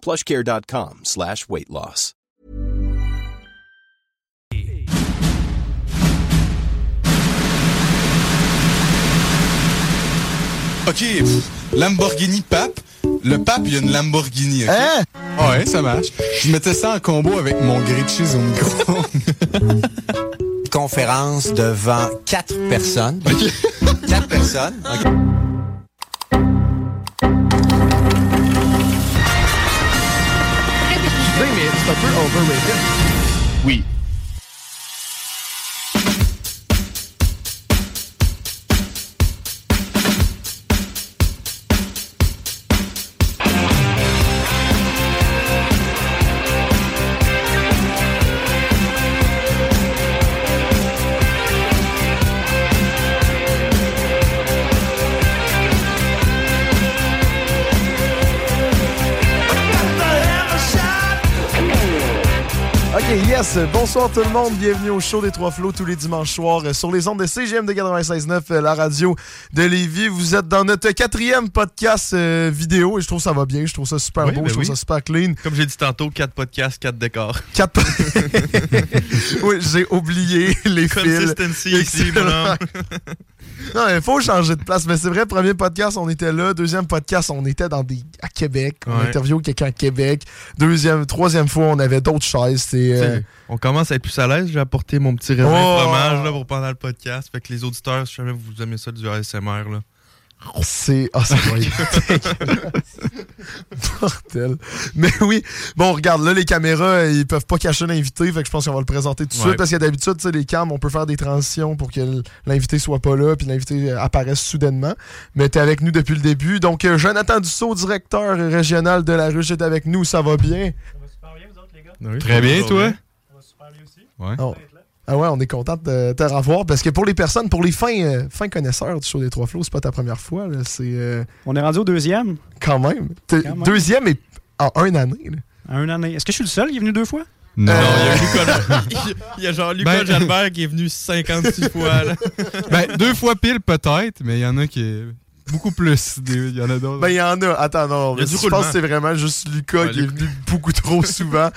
plushcare.com slash weight loss. OK, Lamborghini Pape. Le pape, il y a une Lamborghini. Hein? Ouais, ça marche. Je mettais ça en combo avec mon grilled cheese au micro. Conférence devant quatre personnes. Quatre personnes. OK. Excusez, mais c'est un peu overrated. oui. Yes. Bonsoir tout le monde. Bienvenue au show des Trois Flots tous les dimanches soirs euh, sur les ondes de CGM de 96.9, euh, la radio de Lévis. Vous êtes dans notre quatrième podcast euh, vidéo et je trouve ça va bien. Je trouve ça super Oui, beau. ben je trouve oui. ça super clean. Comme j'ai dit tantôt, 4 podcasts, 4 décors. Quatre... oui, j'ai oublié les fils. Consistency ici, mon homme. Non, il faut changer de place. Mais c'est vrai, premier podcast, on était là. Deuxième podcast, on était dans des... à Québec. On Ouais. interviewé quelqu'un à Québec. Deuxième, troisième fois, on avait d'autres chaises. Euh, On commence à être plus à l'aise. J'ai apporté mon petit raisin Oh! fromage là, pour pendant le podcast. Fait que les auditeurs, si jamais vous aimez ça du ASMR, là. C'est. Ah, ça va être dégueulasse. Mortel. Mais oui. Bon, regarde, là, les caméras, ils peuvent pas cacher l'invité. Fait que je pense qu'on va le présenter tout de Ouais. suite. Parce que d'habitude, tu sais, les cams, on peut faire des transitions pour que l'invité soit pas là. Puis l'invité euh, apparaisse soudainement. Mais t'es avec nous depuis le début. Donc, euh, Jonathan Dussault, directeur régional de la Ruche, est avec nous. Ça va bien? Oui, Très bien, toujours toi? bien. Oh. Ah ouais, on est content de te revoir. Parce que pour les personnes, pour les fins, euh, fins connaisseurs du show des Trois Flots, c'est pas ta première fois. là. C'est euh, On est rendu au deuxième, quand même. T'es- Quand même. Deuxième et en une année. là. à une année. Est-ce que je suis le seul qui est venu deux fois? Non. Non, il y a Lucas- il y a genre Lucas Ben- Jalbert qui est venu 56 fois. Là. ben, deux fois pile peut-être, mais il y en a qui est beaucoup plus. Il y en a d'autres. Ben, il y en a. Attends, non. Il je pense que c'est vraiment juste Lucas Ouais, qui est venu beaucoup trop souvent. À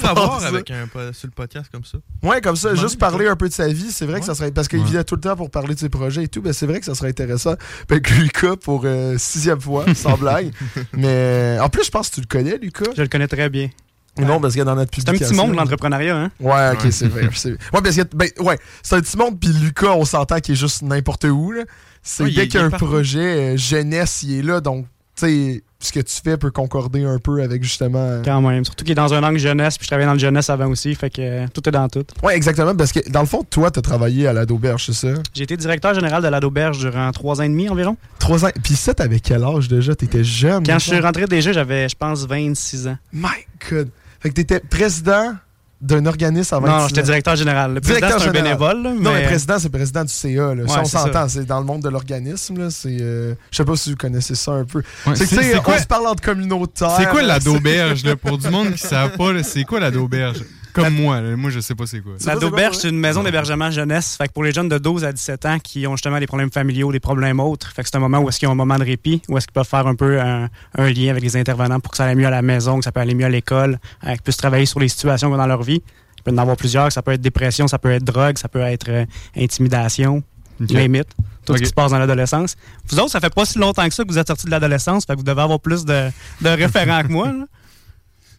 va ça- avec un, sur le podcast comme ça. Ouais, comme ça, juste parler un peu de sa vie. C'est vrai que ça serait. Parce qu'il Ouais. vient tout le temps pour parler de ses projets et tout. Ben, c'est vrai que ça serait intéressant. Avec Lucas pour euh, sixième fois, sans blague. Mais en plus, je pense que tu le connais, Lucas. Je le connais très bien. Non, parce que dans notre C'est un publication. petit monde, l'entrepreneuriat, hein? Ouais, ok, Ouais. c'est vrai. c'est- Ouais, parce que, ben, ouais, c'est un petit monde, puis Lucas, on s'entend qu'il est juste n'importe où, là. C'est dès est- qu'il y a il un est partout. projet euh, jeunesse, il est là, donc, tu sais, ce que tu fais peut concorder un peu avec justement. euh, Quand même. Surtout qu'il est dans un angle jeunesse, puis je travaillais dans le jeunesse avant aussi, fait que euh, tout est dans tout. Ouais, exactement, parce que dans le fond, toi, t'as travaillé à la d'auberge, c'est ça? J'ai été directeur général de l'Auberge durant trois ans et demi environ. Trois ans. Puis ça, t'avais quel âge déjà? T'étais jeune? Quand je suis rentré déjà, j'avais, je pense, 26 ans. My God. Fait que t'étais président d'un organisme avant Non, j'étais directeur général. Le président, Directeur c'est un général. bénévole, là, Non, mais président, c'est président du CA. Là. Ouais, on s'entend. C'est dans le monde de l'organisme. là. C'est, euh, Je sais pas si vous connaissez ça un peu. Ouais, c'est que, c'est on quoi- se parle entre communautaires. C'est quoi la d'auberge, là, pour du monde qui ne savent pas, c'est quoi la d'auberge? Comme moi, moi je sais pas c'est quoi. C'est La d'auberge, c'est une maison d'hébergement jeunesse. Fait que pour les jeunes de 12 à 17 ans qui ont justement des problèmes familiaux, des problèmes autres, fait que c'est un moment où est-ce qu'ils ont un moment de répit, où est-ce qu'ils peuvent faire un peu un, un lien avec les intervenants pour que ça aille mieux à la maison, que ça peut aller mieux à l'école, euh, qu'ils puissent travailler sur les situations qu'ils ont dans leur vie. Il peut y en avoir plusieurs. Ça peut être dépression, ça peut être drogue, ça peut être euh, intimidation, Ok. limite, tout ce qui se passe dans l'adolescence. Vous autres, ça fait pas si longtemps que ça que vous êtes sortis de l'adolescence, fait que vous devez avoir plus de, de référents que moi. là.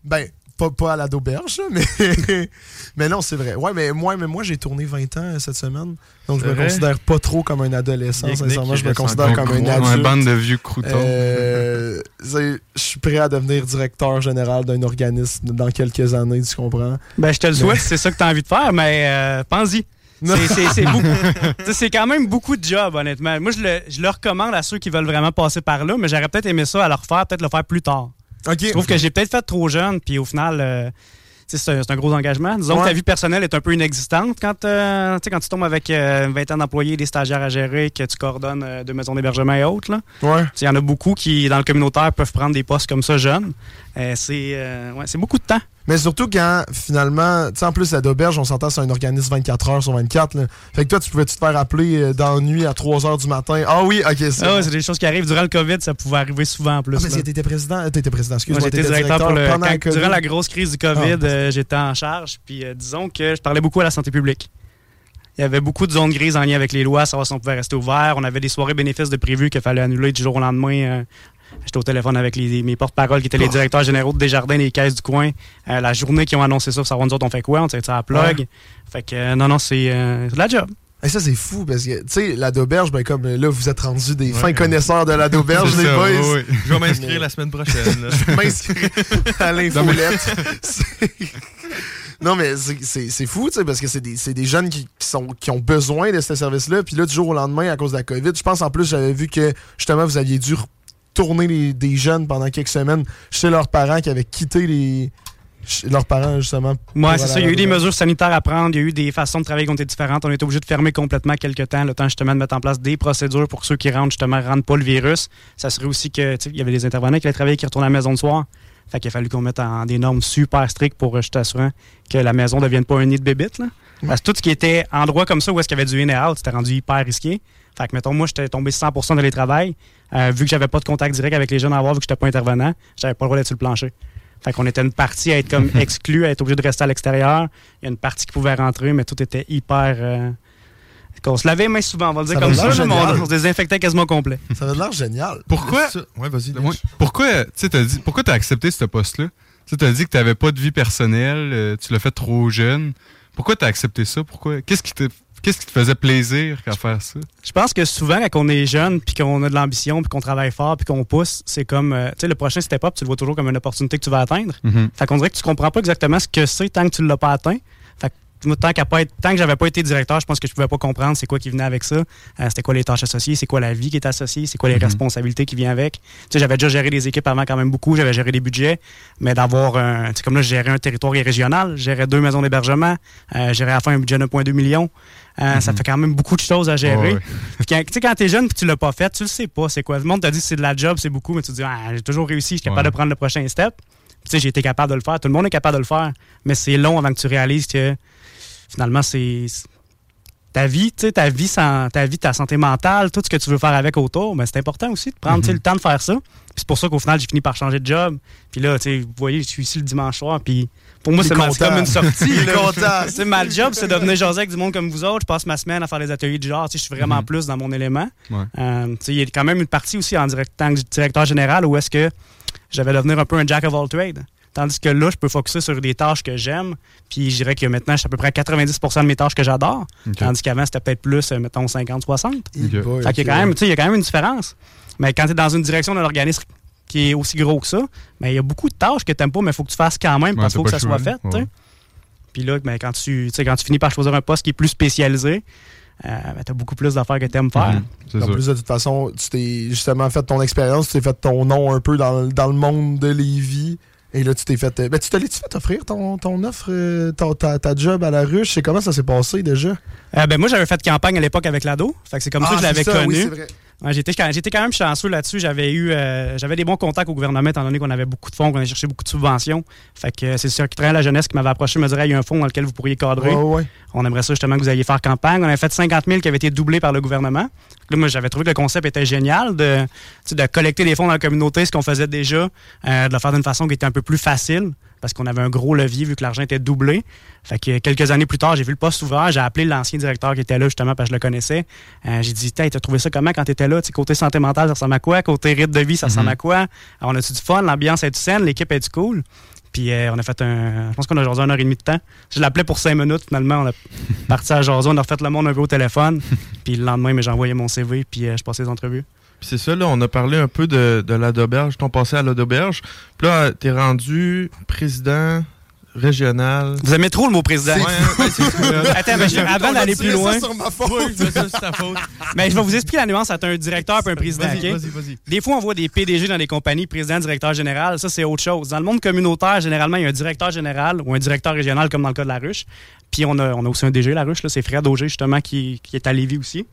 Ben, pas, pas à la d'auberge, là, mais, mais non, c'est vrai. Ouais, mais moi, mais moi j'ai tourné 20 ans cette semaine. Donc, je me vrai? considère pas trop comme un adolescent. Nick, Sincèrement, Nick, je me considère comme un adulte. Un bande de vieux croutons. Euh, je suis prêt à devenir directeur général d'un organisme dans quelques années, tu comprends? Ben, je te le souhaite, c'est ça que tu as envie de faire, mais euh, pense-y. C'est- quand même beaucoup de job, honnêtement. Moi, je le, je le recommande à ceux qui veulent vraiment passer par là, mais j'aurais peut-être aimé ça à le refaire, peut-être le faire plus tard. Je trouve que j'ai peut-être fait trop jeune, puis au final, euh, c'est un, gros engagement. Disons Ouais. que ta vie personnelle est un peu inexistante quand, euh, quand tu tombes avec euh, une vingtaine d'employés, des stagiaires à gérer, que tu coordonnes euh, deux maisons d'hébergement et autres. là. Ouais. Il y en a beaucoup qui, dans le communautaire, peuvent prendre des postes comme ça jeunes. Euh, c'est ouais, c'est beaucoup de temps. Mais surtout quand, finalement, tu sais, en plus, la d'auberge, on s'entend, c'est un organisme 24 heures sur 24. Là. Fait que toi, tu pouvais-tu te faire appeler euh, dans la nuit à 3 heures du matin? Ah oui, ok, c'est. Ah ouais, c'est des choses qui arrivent. Durant le COVID, ça pouvait arriver souvent en plus. Ah, mais là. t'étais président, euh, t'étais président, Moi, excuse-moi. j'étais directeur pour le. quand- COVID. durant la grosse crise du COVID, Ah. euh, j'étais en charge. Puis euh, disons que je parlais beaucoup à la santé publique. Il y avait beaucoup de zones grises en lien avec les lois, savoir si on pouvait rester ouvert. On avait des soirées bénéfices de prévues qu'il fallait annuler du jour au lendemain. J'étais au téléphone avec les- mes porte-paroles qui étaient les directeurs généraux de Desjardins des caisses du coin. Euh, la journée qu'ils ont annoncé ça, pour savoir nous autres on fait quoi, on s'est ça à plug. Fait que euh, non, non, c'est euh, c'est de la job. Et ça, c'est fou parce que, tu sais, la d'auberge, ben, comme là, vous êtes rendus des Ouais. fins connaisseurs de la d'auberge, les ça, boys. Je vais m'inscrire la semaine prochaine. là. Je m'inscris à l'infolette. Non, mais c'est- fou, tu sais, parce que c'est des, c'est des jeunes qui, qui sont, qui ont besoin de ce service-là. Puis là, du jour au lendemain, à cause de la COVID, je pense en plus, j'avais vu que justement, vous aviez dû tourner les- des jeunes pendant quelques semaines chez leurs parents qui avaient quitté les. leurs parents, justement. Pour c'est ça. Il y a eu des mesures sanitaires à prendre. Il y a eu des façons de travailler qui ont été différentes. On été obligé de fermer complètement quelques temps, le temps justement de mettre en place des procédures pour que ceux qui rentrent, justement, ne rentrent pas le virus. Ça serait aussi que, il y avait des intervenants qui allaient travailler qui retournent à la maison de soir. Fait qu'il a fallu qu'on mette en des normes super strictes pour euh, juste assurer que la maison ne devienne pas un nid de bébites. Là. Parce que tout ce qui était endroit comme ça où est-ce qu'il y avait du in et out, c'était rendu hyper risqué. Fait que, mettons, moi, j'étais tombé 100% de les travail. Euh, vu que j'avais pas de contact direct avec les jeunes à avoir, vu que j'étais pas intervenant, j'avais pas le droit d'être sur le plancher. Fait qu'on était une partie à être comme exclue, à être obligé de rester à l'extérieur. Il y a une partie qui pouvait rentrer, mais tout était hyper. euh, qu'on se lavait les mains souvent, on va le dire Ça comme ça, mais on, se désinfectait quasiment complet. Ça avait l'air génial. Pourquoi, Ouais, vas-y. Pourquoi, tu t'as dit, pourquoi t'as accepté ce poste-là? Tu as dit que t'avais pas de vie personnelle, euh, tu l'as fait trop jeune. Pourquoi t'as accepté ça? Pourquoi? Qu'est-ce qui te, qu'est-ce qui te faisait plaisir à faire ça? Je pense que souvent, quand on est jeune, puis qu'on a de l'ambition, puis qu'on travaille fort, puis qu'on pousse, c'est comme, euh, tu sais, le prochain step-up, tu le vois toujours comme une opportunité que tu vas atteindre. Mhm. Fait qu'on dirait que tu comprends pas exactement ce que c'est tant que tu l'as pas atteint. Fait que tant, qu'à pas être, tant que j'avais pas été directeur, je pense que je pouvais pas comprendre c'est quoi qui venait avec ça. Euh, c'était quoi les tâches associées, c'est quoi la vie qui est associée, c'est quoi les Mhm. responsabilités qui viennent avec. Tu sais, j'avais déjà géré des équipes avant quand même beaucoup, j'avais géré des budgets, mais d'avoir un, tu sais, comme là, je gérais un territoire régional, je gérais deux maisons d'hébergement, euh, je gérais à la fin un budget de 1,2 million. Euh, Ça fait quand même beaucoup de choses à gérer. Mhm. Quand, tu sais, quand t'es jeune et tu l'as pas fait, tu le sais pas c'est quoi. Le monde t'a dit c'est de la job, c'est beaucoup, mais tu te dis, ah, j'ai toujours réussi, je suis capable Ouais. de prendre le prochain step. Tu sais, j'ai été capable de le faire. Tout le monde est capable de le faire. Mais c'est long avant que tu réalises que finalement, c'est. c'est- Ta vie, tu sais, ta vie, sans, ta vie, ta santé mentale, tout ce que tu veux faire avec autour, ben, c'est important aussi de prendre Mhm. le temps de faire ça. C'est pour ça qu'au final, j'ai fini par changer de job. Puis là, vous voyez, je suis ici le dimanche soir. Puis pour moi, c'est c'est comme une sortie. Il est là. content. Tu sais, ma job, c'est de venir jaser avec du monde comme vous autres. Je passe ma semaine à faire des ateliers de genre. Je suis vraiment Mhm. plus dans mon élément. Ouais. Euh, tu sais, il y a quand même une partie aussi en direct, tant que directeur général où est-ce que j'avais devenir un peu un jack of all trades. Tandis que là, je peux focuser sur des tâches que j'aime. Puis je dirais que maintenant, je suis à peu près à 90% de mes tâches que j'adore. Tandis qu'avant, c'était peut-être plus, euh, mettons, 50-60. Eh boy, Fait qu'il y a ok. quand même, tu sais, il y a quand même une différence. Mais quand tu es dans une direction d'un organisme qui est aussi gros que ça, mais il y a beaucoup de tâches que tu n'aimes pas, mais il faut que tu fasses quand même parce qu'il faut que ça soit fait. ouais. Puis là, ben, quand, tu, tu sais, quand tu finis par choisir un poste qui est plus spécialisé, euh, tu as beaucoup plus d'affaires que tu aimes faire. C'est En plus, de toute façon, tu t'es justement fait ton expérience, tu t'es fait ton nom un peu dans, le- dans le monde de Lévis. Et là, tu t'es fait. euh, Ben, tu te l'as-tu fait offrir ton, ton offre, euh, ton- ta, ta job à la ruche? C'est comment ça s'est passé déjà? Euh, ben, moi, j'avais fait campagne à l'époque avec l'ado. Fait que c'est comme ça que je Ah, l'avais connu. oui. Ouais, j'étais, quand- j'étais quand même chanceux là-dessus. J'avais eu euh, j'avais des bons contacts au gouvernement, étant donné qu'on avait beaucoup de fonds, qu'on a cherché beaucoup de subventions. Fait que euh, c'est le secrétaire de la jeunesse qui m'avait approché, me dirait il y a un fonds dans lequel vous pourriez cadrer. Ouais, ouais. On aimerait ça justement que vous alliez faire campagne. On avait fait 50 000 qui avaient été doublés par le gouvernement. Là, moi, j'avais trouvé que le concept était génial de, de collecter des fonds dans la communauté, ce qu'on faisait déjà, euh, de le faire d'une façon qui était un peu plus facile parce qu'on avait un gros levier vu que l'argent était doublé. Fait que quelques années plus tard, j'ai vu le poste ouvert, j'ai appelé l'ancien directeur qui était là justement parce que je le connaissais. Euh, j'ai dit, t'as trouvé ça comment quand t'étais là? Côté santé mentale, ça ressemble à quoi? Côté rythme de vie, ça ressemble à quoi? Alors, on a-tu du fun? L'ambiance est-tu saine? L'équipe est-tu cool? Puis euh, on a fait un. Je pense qu'on a jasé une heure et demie de temps. Je l'appelais pour cinq minutes. Finalement, on a parti à jaser. On a refait le monde un peu au téléphone. puis le lendemain, mais j'ai envoyé mon CV. Puis euh, je passais les entrevues. Puis c'est ça, là, on a parlé un peu de, de la d'auberge, ton passé à la d'auberge. Puis là, t'es rendu président régional. Vous aimez trop le mot président. Ouais, ouais, c'est ça. Attends, mais je- avant d'aller plus loin, sur ma faute. Oui, c'est ça, c'est ta faute. mais je vais vous expliquer la nuance entre un directeur et un président. Vas-y, ok? vas-y, vas-y. Des fois, on voit des PDG dans des compagnies, président, directeur général. Ça, c'est autre chose. Dans le monde communautaire, généralement, il y a un directeur général ou un directeur régional, comme dans le cas de la ruche. Puis on a, on a aussi un DG, la ruche. là. C'est Fred Auger, justement, qui, qui est à Lévis aussi.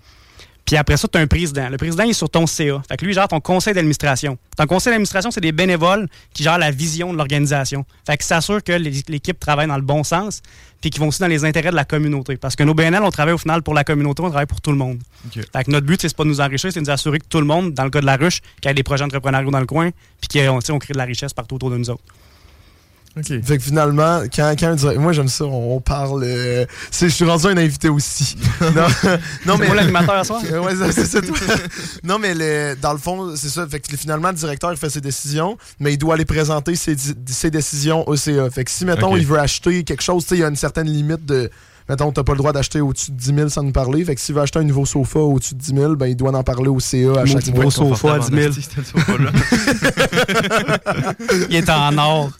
Puis après ça, tu as un président. Le président il est sur ton CA. Fait que lui, il gère ton conseil d'administration. Ton conseil d'administration, c'est des bénévoles qui gèrent la vision de l'organisation. Fait que s'assure que l'équipe travaille dans le bon sens puis qui vont aussi dans les intérêts de la communauté. Parce que nos BNL, on travaille au final pour la communauté, on travaille pour tout le monde. Fait que notre but, c'est pas de nous enrichir, c'est de nous assurer que tout le monde, dans le cas de la ruche, qu'il y a des projets entrepreneuriaux dans le coin, puis qu'on on crée de la richesse partout autour de nous autres. Fait que finalement, quand, quand un direct- moi j'aime ça, on, on parle. euh, je suis rendu un invité aussi. non, moi l'animateur à ouais, c'est- c'est ça, toi. non, mais le- dans le fond, c'est ça. Fait que finalement, le directeur il fait ses décisions, mais il doit aller présenter ses, ses décisions au CA. Fait que si, mettons, il veut acheter quelque chose, tu sais, il y a une certaine limite de. Mettons, t'as pas le droit d'acheter au-dessus de 10 000 sans nous parler. Fait que s'il veut acheter un nouveau sofa au-dessus de 10 000, ben, il doit en parler au CA à chaque beau sofa à 10 000. C'était le sofa-là. Il est en or.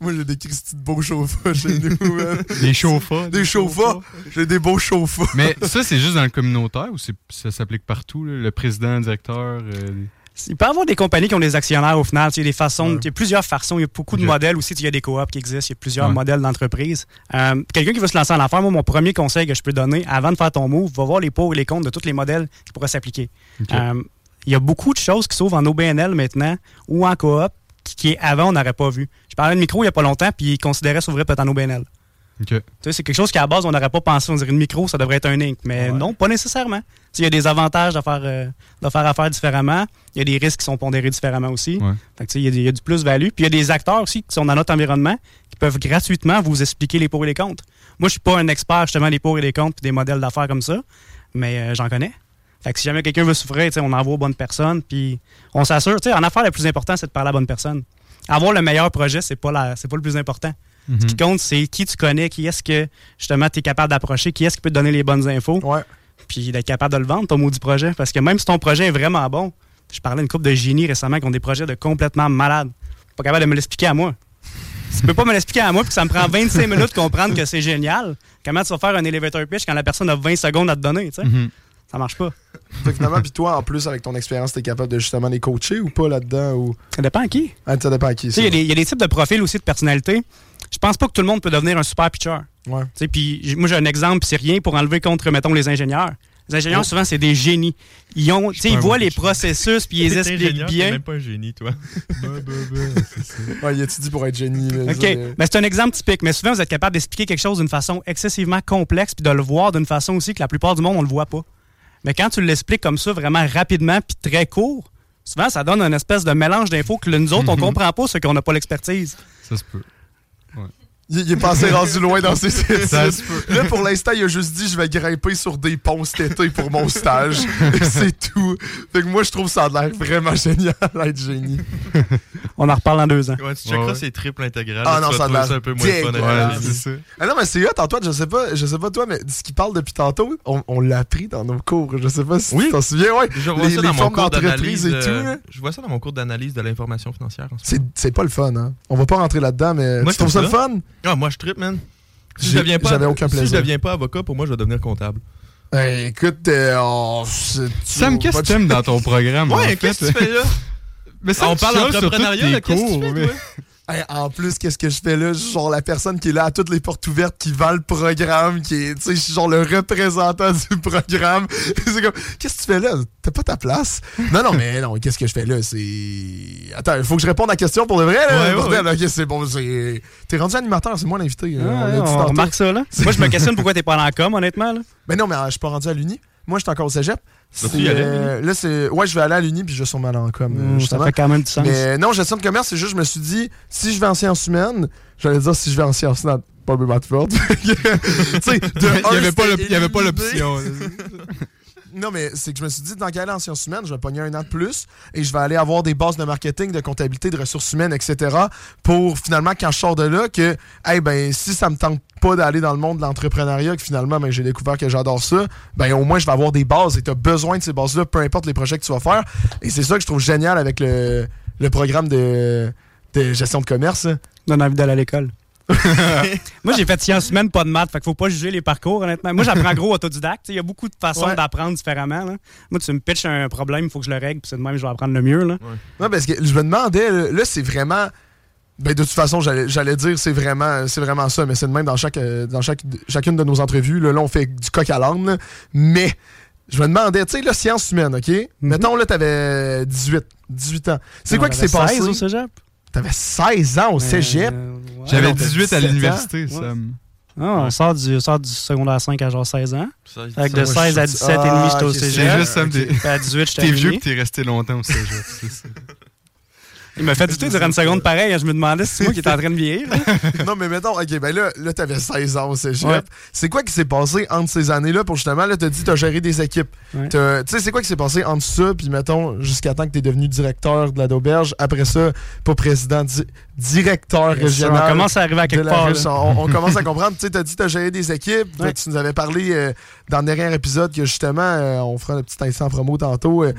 Moi, j'ai des Christy de beaux chauffas chez nous. Des chauffas. Des chauffas. J'ai des beaux chauffas. Mais ça, c'est juste dans le communautaire ou ça s'applique partout? là? Le président, le directeur? Il peut y avoir des compagnies qui ont des actionnaires au final. Il y a des façons, il y a plusieurs façons. Il y a beaucoup de modèles aussi. Il y a des coops qui existent. Il y a plusieurs Ouais. modèles d'entreprise. Euh, Quelqu'un qui veut se lancer en affaires, moi, mon premier conseil que je peux donner avant de faire ton move, va voir les pour et les contre de tous les modèles qui pourraient s'appliquer. Euh, il y a beaucoup de choses qui s'ouvrent en OBNL maintenant ou en coop qui, qui avant, on n'aurait pas vu. Je parlais de micro il n'y a pas longtemps, puis ils considéraient s'ouvrir peut-être en OBNL. C'est quelque chose qu'à la base, on n'aurait pas pensé. On dirait une micro, ça devrait être un Inc. Mais Ouais. non, pas nécessairement. Il y a des avantages de faire, euh, de faire affaire différemment. Il y a des risques qui sont pondérés différemment aussi. Ouais. Il, y a y du plus-value. Puis il y a des acteurs aussi qui sont dans notre environnement qui peuvent gratuitement vous expliquer les pour et les contre. Moi, je suis pas un expert justement des pour et des contre puis des modèles d'affaires comme ça, mais euh, j'en connais. Fait que si jamais quelqu'un veut souffrir, on envoie aux bonnes personnes, puis on s'assure. En affaires, le plus important, c'est de parler à la bonne personne. Avoir le meilleur projet, c'est pas la, pas le plus important. Ce qui compte, c'est qui tu connais, qui est-ce que justement tu es capable d'approcher, qui est-ce qui peut te donner les bonnes infos, Ouais. puis d'être capable de le vendre, ton maudit projet. Parce que même si ton projet est vraiment bon, je parlais d'une couple de génies récemment qui ont des projets de complètement malades. Pas capable de me l'expliquer à moi. Tu peux pas me l'expliquer à moi, puis que ça me prend 25 minutes de comprendre que c'est génial. Comment tu vas faire un elevator pitch quand la personne a 20 secondes à te donner, tu sais? Mhm. Ça marche pas. Fait finalement, puis toi, en plus, avec ton expérience, t'es capable de justement les coacher ou pas là-dedans? Ou... Ça dépend à qui. Ah, ça dépend à qui. Il y a des- il y, a des types de profils aussi de personnalité. Je pense pas que tout le monde peut devenir un super pitcher. Ouais. Tu Puis moi, j'ai un exemple, puis c'est rien pour enlever contre, mettons, les ingénieurs. Les ingénieurs, Oh. souvent, c'est des génies. Ils, ont, tu ils voient les processus, puis ils expliquent bien. même pas un génie, toi. Ouais, il étudie pour être génie. là, OK. Ben, c'est un exemple typique, mais souvent, vous êtes capable d'expliquer quelque chose d'une façon excessivement complexe, puis de le voir d'une façon aussi que la plupart du monde, on le voit pas. Mais quand tu l'expliques comme ça, vraiment rapidement, puis très court, souvent, ça donne une espèce de mélange d'infos que nous autres, on comprend pas, ceux qu'on n'a pas l'expertise. Ça se peut. Il, il est passé rendu loin dans ses études. Là, pour l'instant, il a juste dit je vais grimper sur des ponts cet été pour mon stage. C'est tout. Fait que moi, je trouve ça a l'air vraiment génial d'être génie. On en reparle dans deux ans. Ouais, tu checkeras ouais. ces triples intégrales. Ah non, ça a l'air un peu moins fun. à Ouais, ça. Ah non, mais c'est hot, Antoine, je sais pas, je sais pas toi, mais ce qu'il parle depuis tantôt, on, on l'a appris dans nos cours. Je sais pas si Oui. tu t'en souviens, ouais. Je vois Les- ça les dans mon formes cours d'entreprise d'analyse. et tout, euh, je vois ça dans mon cours d'analyse de l'information financière. C'est, pas le fun, hein. On va pas rentrer là-dedans, mais Moi, tu trouves ça le fun? Ah, moi, je trippe, man. Si je deviens pas, aucun Si je plaisir. deviens pas avocat, pour moi, je vais devenir comptable. Eh, écoute, euh, on- c'est- Sam, qu'est-ce que tu aimes dans ton programme? Ouais, qu'est-ce que tu fais là? Mais ça, On parle d'entrepreneuriat, qu'est-ce que tu fais? Hey, en plus, qu'est-ce que je fais là? Je suis genre la personne qui est là à toutes les portes ouvertes, qui vend le programme, qui est, tu sais, je suis genre le représentant du programme. c'est comme, qu'est-ce que tu fais là? T'as pas ta place? Non, non, mais non, qu'est-ce que je fais là? C'est. Attends, il faut que je réponde à la question pour de vrai, là. Ouais, ouais, ok, c'est bon, c'est. T'es rendu animateur, c'est moi l'invité. euh, on on remarque ça, là. Moi, je me questionne pourquoi t'es pas dans la com, honnêtement. Là. Mais non, mais euh, je suis pas rendu à l'Uni. Moi, je suis encore au cégep. Y euh, là, c'est. Ouais, je vais aller à l'Uni, puis je vais sûrement aller en com, Hum, ça fait quand même du sens. Mais non, gestion de commerce, c'est juste, je me suis dit, si je vais en sciences humaines, j'allais dire si je vais en sciences nat, pas Matford. tu sais, de Il y un, avait pas c'était l'op- il y avait pas éliminé. l'option. Non, mais c'est que je me suis dit, dans quelle en sciences humaines, je vais pogner un an de plus et je vais aller avoir des bases de marketing, de comptabilité, de ressources humaines, etc. pour finalement, quand je sors de là, que, hey, ben, si ça me tente pas d'aller dans le monde de l'entrepreneuriat, que finalement, ben, j'ai découvert que j'adore ça, ben, au moins, je vais avoir des bases et tu as besoin de ces bases-là, peu importe les projets que tu vas faire. Et c'est ça que je trouve génial avec le, programme de, de gestion de commerce. Donne envie d'aller à l'école. Moi, j'ai fait sciences humaines, pas de maths. Fait qu'il faut pas juger les parcours, honnêtement. Moi, j'apprends gros autodidacte. Il y a beaucoup de façons Ouais. d'apprendre différemment. là. Moi, tu me pitches un problème, il faut que je le règle, puis c'est de même que je vais apprendre le mieux. Là. Non, parce que je me demandais, là, là, c'est vraiment. Ben, de toute façon, j'allais dire c'est vraiment, c'est vraiment ça, mais c'est de même dans, chaque, dans chaque, chacune de nos entrevues. Là, là, on fait du coq à l'âne, mais je me demandais, tu sais, là, sciences humaines, OK? Mettons, là, t'avais 18, 18 ans. C'est quoi qui s'est passé? 16 au cégep? T'avais 16 ans au cégep? Euh, ouais. J'avais non, t'as 18 à 17 ans. l'université, Ouais. ça. me- Ah, on sort du, on sort du secondaire 5 à genre 16 ans. Ça, Avec ça, de moi, 16 à je- 17 et Ah, demi, j'étais au C'est cégep. juste à 18, j'étais T'es vieux que t'es resté longtemps au cégep, c'est ça. Il m'a fait douter durant une seconde pareil. Je me demandais si c'est moi qui étais en train de vieillir. non, mais mettons, OK, ben là, là t'avais 16 ans au cégep. Ouais. C'est quoi qui s'est passé entre ces années-là pour justement, là, t'as dit t'as géré des équipes. Ouais. Tu sais, c'est quoi qui s'est passé entre ça, puis mettons, jusqu'à temps que t'es devenu directeur de la d'auberge, après ça, pas président, di- directeur On régional. commence à arriver à quelque part. on, on commence à comprendre. Tu sais, t'as dit t'as géré des équipes. Ouais. Tu nous avais parlé euh, dans le dernier épisode que justement, euh, on fera un petit instant promo tantôt. euh,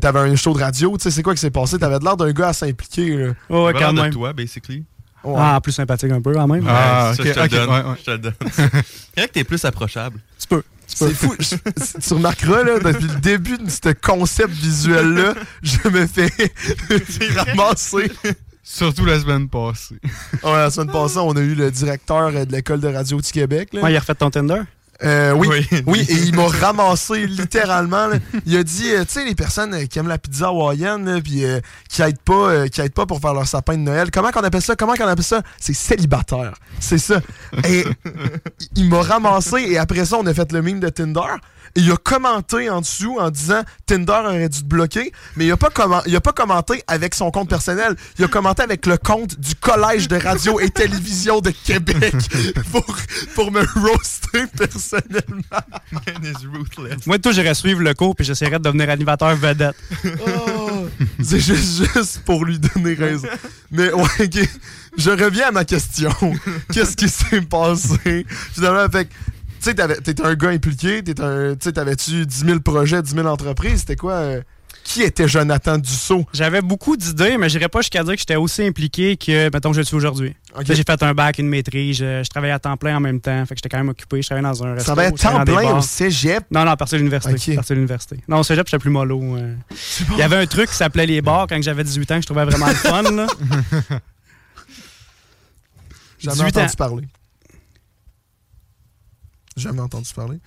T'avais un show de radio. Tu sais, c'est quoi qui s'est passé? T'avais de l'air d'un gars à s'impliquer. là. Oh, ouais, de toi, basically? Ouais. Ah, plus sympathique un peu quand même. Ah, Ça, ok, je te donne. ouais, ouais. Je te le donne. C'est vrai que t'es plus approchable. Tu peux. C'est fou. Je- tu remarqueras, là, depuis le début de ce concept visuel-là, je me fais ramasser. Surtout la semaine passée. Ouais, la semaine passée, on a eu le directeur euh, de l'école de radio du Québec. là. Ouais, il a refait ton Tinder? Euh, oui. Oui. Oui, et il m'a ramassé littéralement. là. Il a dit, euh, tu sais, les personnes euh, qui aiment la pizza hawaïenne, puis euh, qui aident pas, euh, qui aident pas pour faire leur sapin de Noël. Comment qu'on appelle ça? Comment qu'on appelle ça? C'est célibataire. C'est ça. Et il- m'a ramassé et après ça, on a fait le meme de Tinder. Et il a commenté en dessous en disant Tinder aurait dû te bloquer, mais il a pas commen- il a pas commenté avec son compte personnel. Il a commenté avec le compte du Collège de radio et télévision de Québec pour, pour me roaster personnellement. Man is ruthless. Moi, tout, j'irais suivre le cours puis j'essaierais de devenir animateur vedette. Oh, c'est juste, juste pour lui donner raison. Mais ouais, ok. Je reviens à ma question. Qu'est-ce qui s'est passé? Finalement, tu sais, t'étais un gars impliqué, t'avais-tu 10 000 projets, 10 000 entreprises? C'était quoi? euh, qui était Jonathan Dussault? J'avais beaucoup d'idées, mais j'irais pas jusqu'à dire que j'étais aussi impliqué que, mettons, je le suis aujourd'hui. Tu J'ai fait un bac, une maîtrise, je, je travaillais à temps plein en même temps, fait que j'étais quand même occupé. Je travaillais dans un Tu restaurant. travaillais temps plein au cégep? Non, non, à partir de l'université. Ok. À partir de l'université. Non, au cégep, j'étais plus mollo. euh. Il y avait un truc qui s'appelait les bars quand j'avais 18 ans que je trouvais vraiment le fun. Là. Jamais 18 entendu ans. parler. Jamais entendu parler.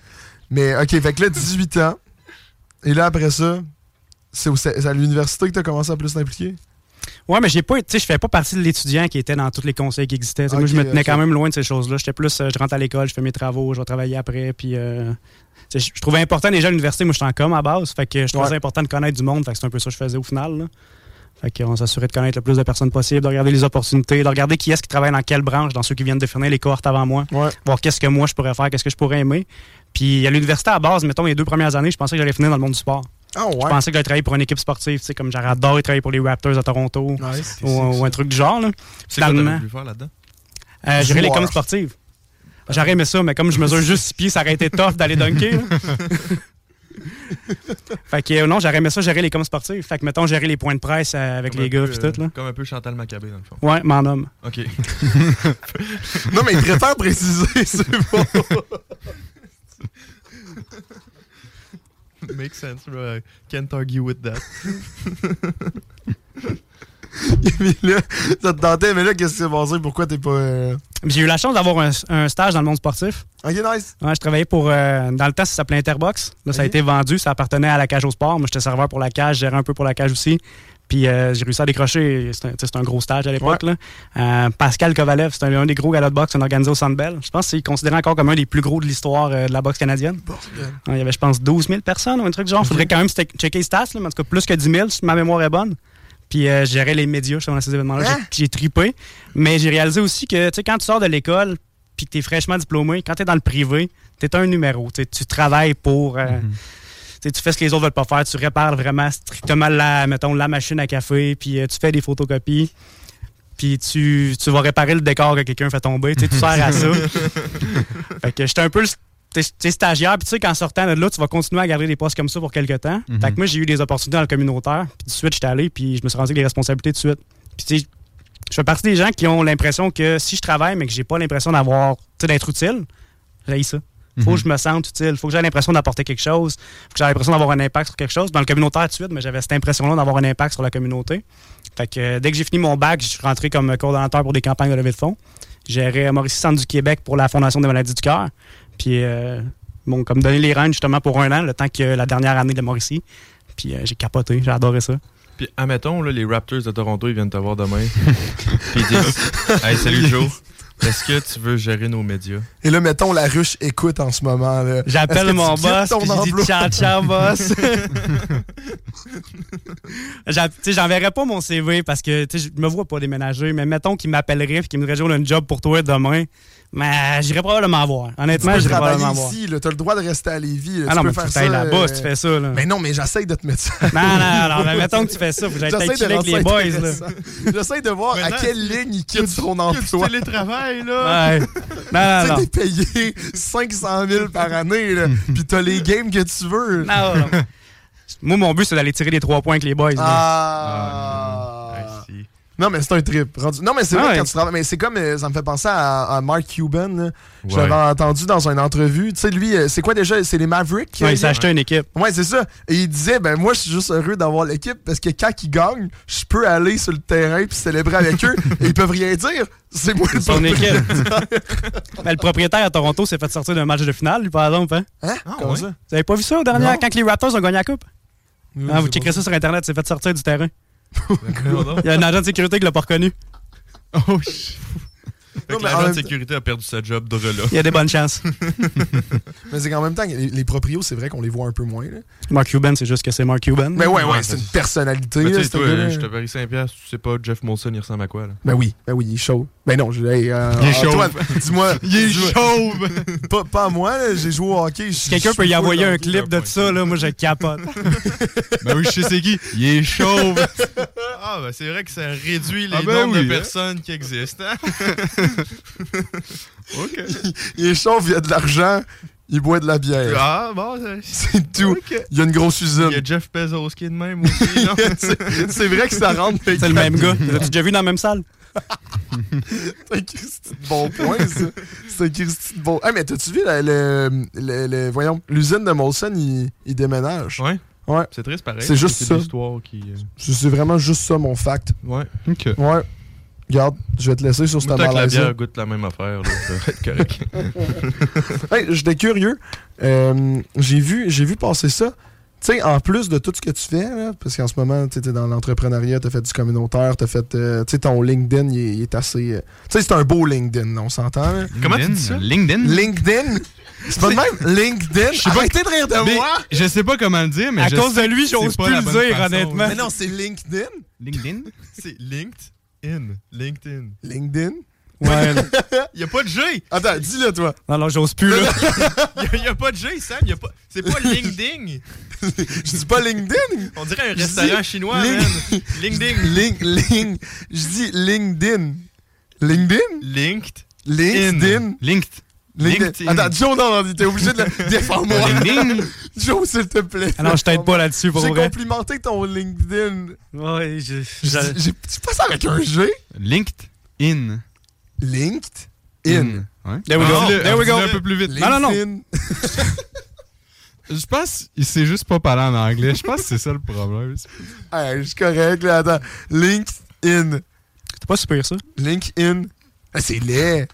Mais ok, fait que là, 18 ans. Et là, après ça, c'est à l'université que t'as commencé à plus t'impliquer? Ouais, mais j'ai pas, tu sais, je fais pas partie de l'étudiant qui était dans tous les conseils qui existaient. Tu moi, je me tenais quand même loin de ces choses-là. J'étais plus, euh, je rentre à l'école, je fais mes travaux, je vais travailler après, puis. euh, tu je je trouvais important déjà à l'université, moi, j'étais en com à base, fait que je trouvais Ouais. important de connaître du monde, fait que c'est un peu ça que je faisais au final. Là. Fait qu'on s'assurait de connaître le plus de personnes possible, de regarder les opportunités, de regarder qui est-ce qui travaille dans quelle branche, dans ceux qui viennent définir les cohortes avant moi, Ouais. voir qu'est-ce que moi je pourrais faire, qu'est-ce que je pourrais aimer. Puis à l'université à base, mettons les deux premières années, je pensais que j'allais finir dans le monde du sport. Ouais. Je pensais que j'allais travailler pour une équipe sportive, tu sais, comme j'aurais adoré travailler pour les Raptors à Toronto Nice. ou, ou un truc du genre. Là. C'est quoi Finalement. voulu faire là-dedans? Euh, Gérer les coms sportives. J'aurais aimé ça, mais comme je mesure juste 6 pieds, ça aurait été tough d'aller dunker. fait que euh, non, j'aurais aimé ça, gérer les coms sportives. Fait que mettons, gérer les points de presse euh, avec Comme les gars euh, tout. Là. Comme un peu Chantal Maccabé, dans le fond. Ouais, mon homme. OK. Non, mais il préfère préciser, c'est bon. Makes sense, bro. I can't argue with that. mais là, ça te tentait, mais là, qu'est-ce qui s'est passé? Pourquoi t'es pas. euh, J'ai eu la chance d'avoir un, un stage dans le monde sportif. Ok, nice. Ouais, je travaillais pour. euh, dans le temps, ça s'appelait Interbox. Là, ça a été vendu, ça appartenait à la cage au sport. Moi, j'étais serveur pour la cage, je gérais un peu pour la cage aussi. Puis euh, j'ai réussi à décrocher. C'était un, un gros stage à l'époque. Euh, Pascal Kovalev, c'était un, un des gros galas de boxe qu'on organisé au Centre Bell. Je pense qu'il est considéré encore comme un des plus gros de l'histoire euh, de la boxe canadienne. Il y avait, je pense, 12 000 personnes ou un truc du genre. Faudrait quand même checker les stats, là, mais en tout cas, plus que 10 000, si ma mémoire est bonne. Puis je gérais les médias justement dans ces événements-là. Hein? J'ai- tripé. Mais j'ai réalisé aussi que, tu sais, quand tu sors de l'école, puis que tu es fraîchement diplômé, quand tu es dans le privé, tu es un numéro. Tu travailles pour. sais, tu fais ce que les autres veulent pas faire. Tu répares vraiment strictement la, mettons, la machine à café, puis euh, tu fais des photocopies. Puis tu, tu vas réparer le décor que quelqu'un fait tomber. Tu sers à ça. fait que j'étais un peu le- t'es stagiaire, puis tu sais qu'en sortant de là, tu vas continuer à garder des postes comme ça pour quelques temps. Mhm. Fait que moi, j'ai eu des opportunités dans le communautaire, puis de suite, j'étais allé, puis je me suis rendu avec des responsabilités de suite. Puis tu sais, je fais partie des gens qui ont l'impression que si je travaille, mais que j'ai pas l'impression d'avoir, tu sais, d'être utile, j'ai ça. Faut Mhm. que je me sente utile, faut que j'ai l'impression d'apporter quelque chose, faut que j'ai l'impression d'avoir un impact sur quelque chose. Dans le communautaire tout de suite, mais j'avais cette impression-là d'avoir un impact sur la communauté. Fait que euh, dès que j'ai fini mon bac, je suis rentré comme coordonnateur pour des campagnes de levée de fonds. J'ai Mauricie Centre du Québec pour la Fondation des maladies du cœur. Puis, euh, bon, comme donner les rênes justement pour un an, le temps que la dernière année de Mauricie. Puis, euh, j'ai capoté, j'ai adoré ça. Puis, admettons, là, les Raptors de Toronto, ils viennent te voir demain. Puis ils disent Hey, salut Joe. Est-ce que tu veux gérer nos médias? Et là, mettons, la ruche écoute en ce moment. J'appelle mon boss, ton puis je dis emploi? ciao, ciao, boss. J'enverrai pas mon CV parce que je me vois pas déménager, mais mettons qu'il m'appellerait et qu'il me dirait Joe, on a un job pour toi demain. Mais j'irais probablement voir. Tu Honnêtement, peux j'irais probablement voir. ici, là. T'as le droit de rester à Lévis. là. Ah tu non, peux mais faire tu ça. là-bas euh, si tu fais ça. Là. Mais non, mais j'essaie de te mettre ça. Non, non, non, mais mettons que tu fais ça. Faut que j'aille peut-être avec les boys. J'essaie de voir à quelle ligne il quitte son emploi. télétravail, là! Ouais. Non, Tu non, t'es payé 500 000 par année, là. Puis t'as les games que tu veux. Non, non. Moi, mon but, c'est d'aller tirer des trois points avec les boys. Ah. Non, mais c'est un trip. Rendu- Non, mais c'est Ah vrai ouais. quand tu travailles. Mais c'est comme. euh, Ça me fait penser à, à Mark Cuban. là. Je Ouais. l'avais entendu dans une entrevue. Tu sais, lui, euh, c'est quoi déjà C'est les Mavericks? Ouais, il s'est acheté une équipe. Ouais, c'est ça. Et il disait, ben moi, je suis juste heureux d'avoir l'équipe parce que quand ils gagnent, je peux aller sur le terrain puis célébrer avec eux et ils peuvent rien dire. C'est moi le Son propriétaire. équipe. Ben, le propriétaire à Toronto s'est fait sortir d'un match de finale, lui, par exemple. Hein? Hein? Ah, Comment ouais? ça? Vous avez pas vu ça au dernier, Non. quand les Raptors ont gagné la coupe? Oui, Ah, vous checkerez ça sur Internet, s'est fait sortir du terrain. Il y a un agent de sécurité qui l'a pas reconnu. Oh, l'agent de sécurité a perdu sa job de là. Il y a des bonnes chances. Mais c'est qu'en même temps, les, les proprios, c'est vrai qu'on les voit un peu moins. Là. Mark Cuban, c'est juste que c'est Mark Cuban. Mais ouais, ouais, Ouais, c'est une personnalité. Mais là, toi, je te parie 5 piastres, tu sais pas Jeff Molson, il ressemble à quoi, là? Ben oui, ben oui, il est chaud. Ben non, je, hey, euh, Il est chauve. Antoine, dis-moi. Il est chauve! Pas, pas à moi, là, j'ai joué au hockey. Si quelqu'un peut y envoyer un clip de ça, là, moi je capote. ben oui, je sais c'est qui. Il est chauve! Ah, ben c'est vrai que ça réduit les Ah ben nombres oui, de hein. personnes qui existent. OK. Il est chauve, il a de l'argent, il boit de la bière. Ah, bon, c'est- C'est tout. Il y a une grosse Il usine. y a Jeff Bezos qui est de même aussi, non? c'est vrai que ça rentre. C'est le même gars. L'as-tu déjà vu dans la même salle? C'est un Christy de bon point, ça. C'est un Christy de bon. Ah, mais t'as-tu vu la- le, le- le- voyons, l'usine de Molson, il, il déménage. Ouais. Ouais. C'est triste pareil. C'est juste ça. l'histoire qui. euh, C'est c'est vraiment juste ça, mon fact. Ouais. Ok. Ouais. Regarde, je vais te laisser sur cette que la malaise bière goûte la même affaire, là, ça va être correct. Hey, j'étais curieux. Euh, j'ai vu, j'ai vu passer ça. Tu sais, en plus de tout ce que tu fais, là, parce qu'en ce moment, tu es dans l'entrepreneuriat, tu as fait du communautaire, tu as fait. euh, tu sais, ton LinkedIn, il est, assez. euh, tu sais, c'est un beau LinkedIn, on s'entend. là. Comment tu LinkedIn? dis ça? LinkedIn? LinkedIn? C'est pas de même? LinkedIn? sais pas- de rire de Mais moi! je sais pas comment le dire, mais À je cause sais de lui, j'ose pas plus le dire, façon. honnêtement. Mais non, c'est LinkedIn? LinkedIn? C'est LinkedIn. LinkedIn. LinkedIn? Ouais. Il n'y a pas de G. Attends, dis-le, toi. non, non, j'ose plus, là. Il n'y a, pas de G, Sam. Y a pas... C'est pas LinkedIn. Je dis pas LinkedIn? On dirait un Je restaurant chinois, Link- man. LinkedIn. Link, link. Je dis LinkedIn. LinkedIn? Linked. LinkedIn? Linked. LinkedIn. LinkedIn. Attends, Joe, non, non, t'es obligé de le défendre moi. LinkedIn? Joe, s'il te plaît. Ah non, je t'aide pas là-dessus, pour J'ai vrai. complimenté ton LinkedIn. Ouais, je... J'ai j'ai- tu fais ça avec un G? LinkedIn. Linked in. Ouais. There we go. Ah, dis-le- There we go. un peu plus vite. Non, non, non. LinkedIn. Je pense qu'il sait juste pas parler en anglais. Je pense que c'est ça le problème. Hey, je suis correct, là. Attends. LinkedIn. C'est pas super, ça. LinkedIn. Ah, c'est laid.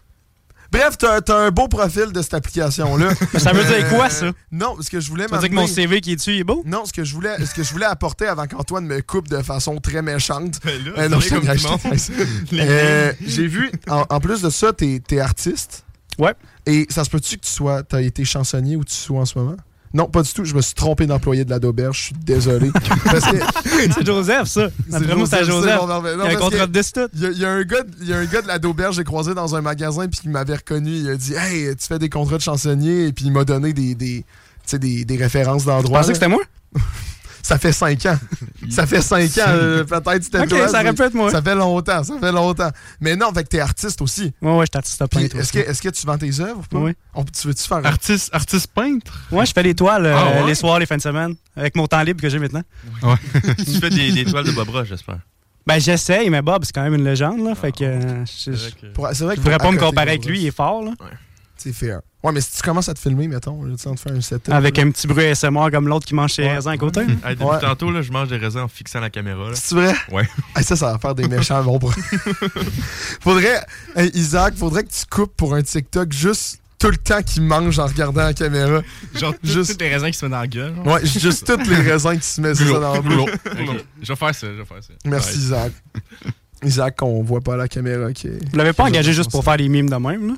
Bref, t'as un beau profil de cette application-là. Ça veut dire quoi, ça? Non, ce que je voulais Ça veut dire que mon CV qui est dessus, il est beau? Non, ce que je voulais, ce que je voulais apporter avant qu'Antoine me coupe de façon très méchante. Ben là, Euh, non, c'est je comme Euh, J'ai vu, en, en plus de ça, t'es es artiste. Ouais. Et ça se peut-tu que tu sois, t'as été chansonnier ou tu sois en ce moment? Non, pas du tout. Je me suis trompé d'employé de la d'auberge. Je suis désolé. Que C'est Joseph, ça. C'est Joseph. c'est non, mais- Il y a un contrat de 10 tout. Il y, a- il y a un gars, de- il y a un gars de la d'auberge, j'ai croisé dans un magasin puis il m'avait reconnu. Il a dit Hey, tu fais des contrats de chansonnier et puis il m'a donné des, des, des, des références Tu d'endroits. pensais que c'était moi? Ça fait 5 ans. ça fait 5 ans, euh, peut-être c'était Ok, toi. ça être moi. Ça fait longtemps, ça fait longtemps. Mais non, fait que t'es artiste aussi. Ouais, ouais, je suis artiste peintre. Est-ce que, est-ce que tu vends tes œuvres? ou pas? Oui. On- tu veux-tu faire un... Artiste, artiste peintre? Ouais, je fais des toiles euh, Ah ouais? les soirs, les fins de semaine, avec mon temps libre que j'ai maintenant. tu fais des, des toiles de Bob Ross, j'espère. Ben, j'essaye, mais Bob, c'est quand même une légende, là. Fait que. euh, je- je- C'est vrai Je que voudrais pour pas me comparer avec lui, il est fort, là. C'est fair. Ouais, mais si tu commences à te filmer, mettons, tu sais, on te fait un setup. Avec là. un petit bruit ASMR comme l'autre qui mange ses Ouais. raisins à côté. Hey, depuis Ouais. tantôt, là, je mange des raisins en fixant la caméra. là. C'est vrai? Ouais. Hey, ça, ça va faire des méchants bons bras. faudrait, hey, Isaac, faudrait que tu coupes pour un TikTok juste tout le temps qu'il mange en regardant la caméra. Genre, Juste- juste les raisins qui se mettent dans la gueule. genre. Ouais, juste toutes les raisins qui se mettent ça dans la. Ok, Je vais faire ça, je vais faire ça. Merci, Ouais. Isaac. Isaac, qu'on voit pas à la caméra. Qui est... Vous l'avez pas engagé juste pour faire des mimes de même, là?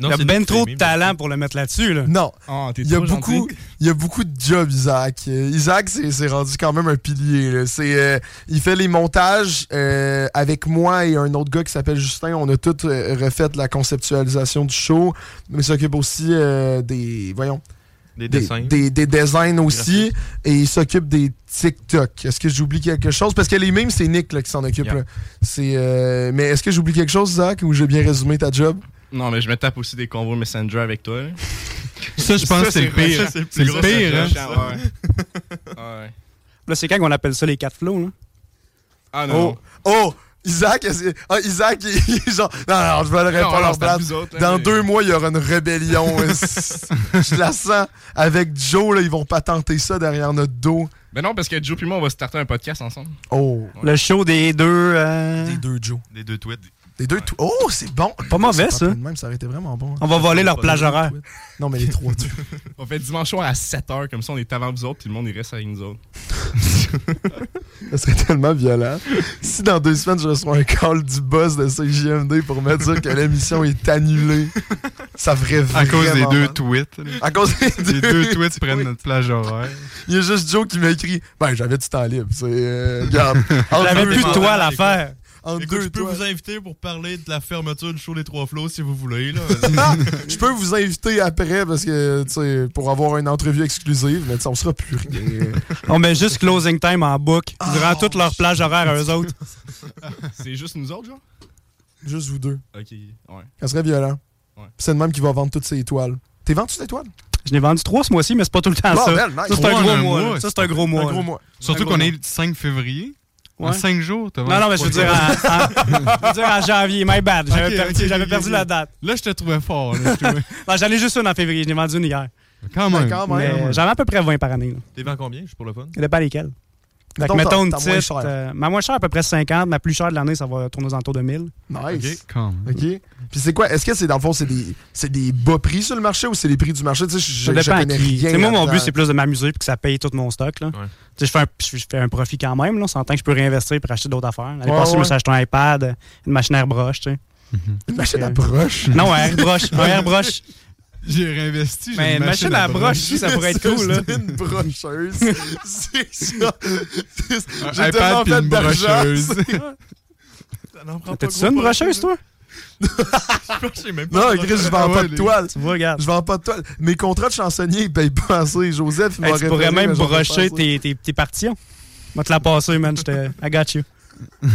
Non, il y a ben trop de talent pour le mettre là-dessus, là. Non, Oh, t'es il y a beaucoup, il y a beaucoup de jobs, Isaac. Euh, Isaac, c'est c'est rendu quand même un pilier. C'est, euh, il fait les montages euh, avec moi et un autre gars qui s'appelle Justin. On a tout euh, refait la conceptualisation du show, mais il s'occupe aussi euh, des, voyons, Des des, dessins. des, des designs aussi, et il s'occupe des TikTok. Est-ce que j'oublie quelque chose? Parce que les mêmes, c'est Nick là, qui s'en occupe. Yeah. là. C'est, euh, mais est-ce que j'oublie quelque chose, Isaac, ou j'ai bien résumé ta job? Non, mais je me tape aussi des convois Messenger avec toi. là. Ça, je pense que c'est le pire. ça, c'est le pire, hein? sachet, Ouais. Ouais. Là, c'est quand qu'on appelle ça les quatre flots, là? Ah non. Oh, oh, Isaac, ah, Isaac, il, est genre, non, non, je volerai pas leur place. autres, Dans mais- deux mois, il y aura une rébellion. je la sens. Avec Joe, là, ils vont patenter ça derrière notre dos. Ben non, parce que Joe et moi, on va starter un podcast ensemble. Oh, Le show des deux. euh, des deux Joe. Des deux tweets. Des deux tout. Oh, c'est bon. Pas mauvais, ça. Même, ça aurait été vraiment bon. hein. On va voler leur plage horaire. Non, mais les trois deux. On fait dimanche soir à 7h, comme ça on est avant vous autres, puis le monde il reste avec nous autres. Ça serait tellement violent. Si dans deux semaines, je reçois un call du boss de CJMD pour me dire que l'émission est annulée, ça ferait vraiment À cause des deux tweets. là. À cause des Les deux tweets prennent notre plage horaire. Il y a juste Joe qui m'a écrit Ben, j'avais du temps libre. C'est. Euh, regarde. J'avais deux plus de toile à faire. Entre Écoute, deux je peux vous inviter pour parler de la fermeture du show des Trois Flots si vous voulez. Là. Ah, je peux vous inviter après parce que, tu sais, pour avoir une entrevue exclusive, mais on sera plus rien. On met juste closing time en boucle durant toute leur plage horaire à eux autres. C'est juste nous autres, genre? Juste vous deux. Ok, ouais. Ça serait violent. Ouais. C'est le même qui va vendre toutes ses étoiles. T'es vendu tes étoiles? Je n'ai vendu trois ce mois-ci, mais c'est pas tout le temps ça. Nice. Ça, c'est un gros mois. mois, là. Ça, c'est un gros mois. Un gros là. mois. Surtout qu'on est le 5 février. En. 5 jours, t'as Non, non, mais je veux dire en, en- je veux dire en janvier. My bad. J'avais perdu, perdu la date. Là, je te trouvais fort. J'en ai juste une en février. Je n'ai vendu une hier. Quand même. même. J'en ai à peu près 20 par année. T'es vends combien, juste pour le fun? Ça dépend lesquelles. Que Mettons, une petite. euh, ma moins chère, à peu près 50. Ma plus chère de l'année, ça va tourner aux alentours de 1000. Nice. OK. Puis c'est quoi? Est-ce que c'est dans le fond, c'est des, c'est des bas prix sur le marché ou c'est les prix du marché? Tu sais, je, Ça je dépend à connais qui. rien. Tu sais, moi, mon but, c'est plus de m'amuser et que ça paye tout mon stock. Là. Ouais. Tu sais, Je, fais un, je fais un profit quand même. Là. On s'entend que je peux réinvestir pour acheter d'autres affaires. L'année Ouais, passée, je me ouais. suis acheté un iPad, une machine à airbrush. Tu sais. Une machine à Euh, broche. Non, un airbrush. un airbrush. J'ai réinvesti. j'ai Mais une machine à broche, ça pourrait être cool. Là. Une brocheuse. c'est ça. Un J'ai iPad tellement fait une d'argent. brocheuse. T'as-tu ça, une brocheuse, toi? Non, Chris, je vends Ah pas de les- toile. Tu vois, regarde. Je vends pas de toile. Mes contrats de chansonnier, ils payent pas assez. Joseph, il Hey, m'a tu pourrais même brocher tes, tes, tes partitions. Moi, te la passer, man. J'étais- I got you.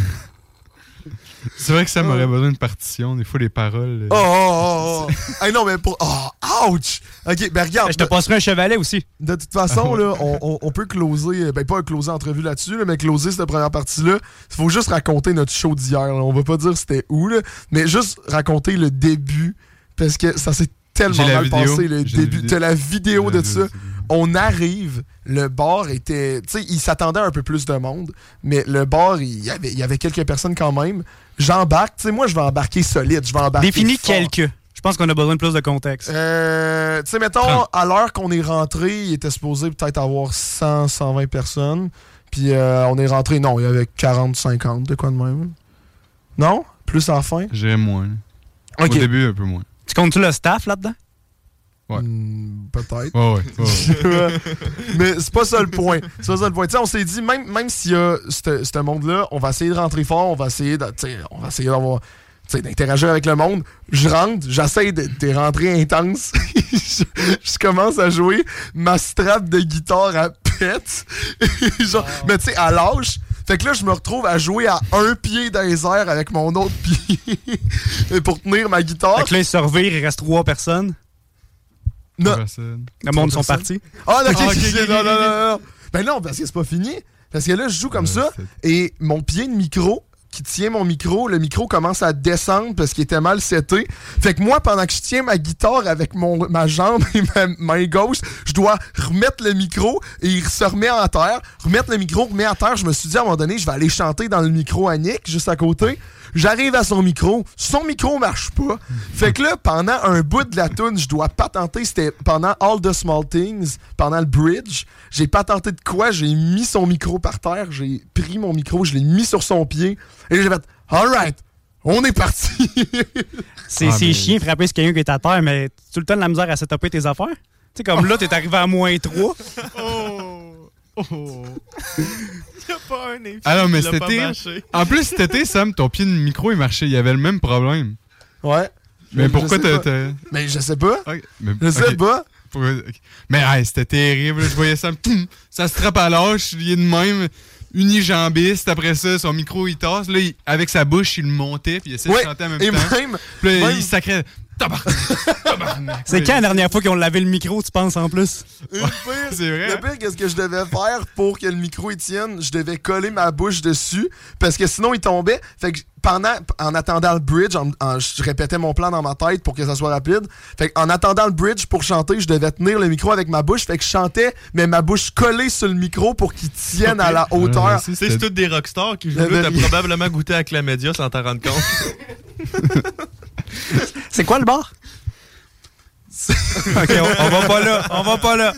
C'est vrai que ça m'aurait besoin d'une partition. Des fois, les paroles. euh, Oh, oh, oh, oh. hey, non, mais pour. Oh, ouch! Ok, ben regarde. Je te passerai un chevalet aussi. De toute façon, là, on, on- on peut closer, euh, ben pas un closer entrevue là-dessus, là, mais closer cette première partie-là. Il faut juste raconter notre show d'hier. On va pas dire c'était où, là, mais juste raconter le début, parce que ça s'est tellement mal vidéo. passé, le début. T'as la vidéo de ça. On arrive, le bar était. Tu sais, il s'attendait un peu plus de monde, mais le bar, il y avait, il y avait quelques personnes quand même. J'embarque, tu sais, moi, je vais embarquer solide. Je vais embarquer. Définis fort. quelques. Je pense qu'on a besoin de plus de contexte. Euh, tu sais, mettons, à l'heure qu'on est rentré, il était supposé peut-être avoir 100, 120 personnes. Puis euh, on est rentré, non, il y avait 40, 50, de quoi de même. Non? Plus à la fin? J'irais moins. Au début, un peu moins. Tu comptes-tu le staff là-dedans? Ouais. Hmm, peut-être. Ouais, ouais. ouais. Mais c'est pas ça le point. C'est pas ça le point. Tu sais, on s'est dit, même, même s'il y a ce ce monde-là, on va essayer de rentrer fort, on va essayer de, tu sais, on va essayer d'avoir tu sais, d'interagir avec le monde. Je rentre, j'essaie de, de rentrer intense. je, je commence à jouer ma strap de guitare à pète. Genre, Mais tu sais, à l'âge. Fait que là, je me retrouve à jouer à un pied dans les airs avec mon autre pied pour tenir ma guitare. Fait que là, se revirent, il reste trois personnes? Non. Le monde sont partis. Ah, non, non, non. Ben non, parce que c'est pas fini. Parce que là, je joue comme ça et mon pied de micro qui tient mon micro, le micro commence à descendre parce qu'il était mal seté. Fait que moi, pendant que je tiens ma guitare avec mon, ma jambe et ma main gauche, je dois remettre le micro et il se remet en terre. Remettre le micro, remet en terre. Je me suis dit à un moment donné, je vais aller chanter dans le micro à Nick, juste à côté. J'arrive à son micro, son micro marche pas. Fait que là, pendant un bout de la tune, je dois patenter, c'était pendant All the Small Things, pendant le bridge, j'ai patenté de quoi, j'ai mis son micro par terre, j'ai pris mon micro, je l'ai mis sur son pied, et j'ai fait Alright, on est parti. C'est Ah, mais- chiant frapper sur quelqu'un qui est à terre, mais tu le temps de la misère à setuper tes affaires? Tu sais, comme là, t'es arrivé à moins 3. pas un effet. Ah non, mais il été. mâché. En plus, cet été, Sam, ton pied de micro, il marchait. Il y avait le même problème. ouais. Mais pourquoi t'as. Mais je sais pas. Mais- Je sais pas. Pourquoi-. Mais hey, c'était terrible. Je voyais Sam, ça se trappe à l'âge, il est de même, unijambiste. Après ça, son micro, il tasse. Là, il- avec sa bouche, il le montait, puis il essayait Ouais. de chanter en même Et temps. même, Puis là, même- il sacrait. C'est quand la dernière fois qu'ils ont lavé le micro, tu penses, en plus? le pire, C'est vrai, Le hein? pire, qu'est-ce que je devais faire pour que le micro il tienne? Je devais coller ma bouche dessus parce que sinon il tombait. Fait que pendant, en attendant le bridge, en- en- je répétais mon plan dans ma tête pour que ça soit rapide. Fait en attendant le bridge pour chanter, je devais tenir le micro avec ma bouche. Fait que je chantais, mais ma bouche collée sur le micro pour qu'il tienne à la hauteur. Ouais, c'est tous des rockstars qui jouent t'as probablement goûté à Clamédia sans t'en rendre compte. C'est quoi le bar? ok, on, on va pas là. On va pas là.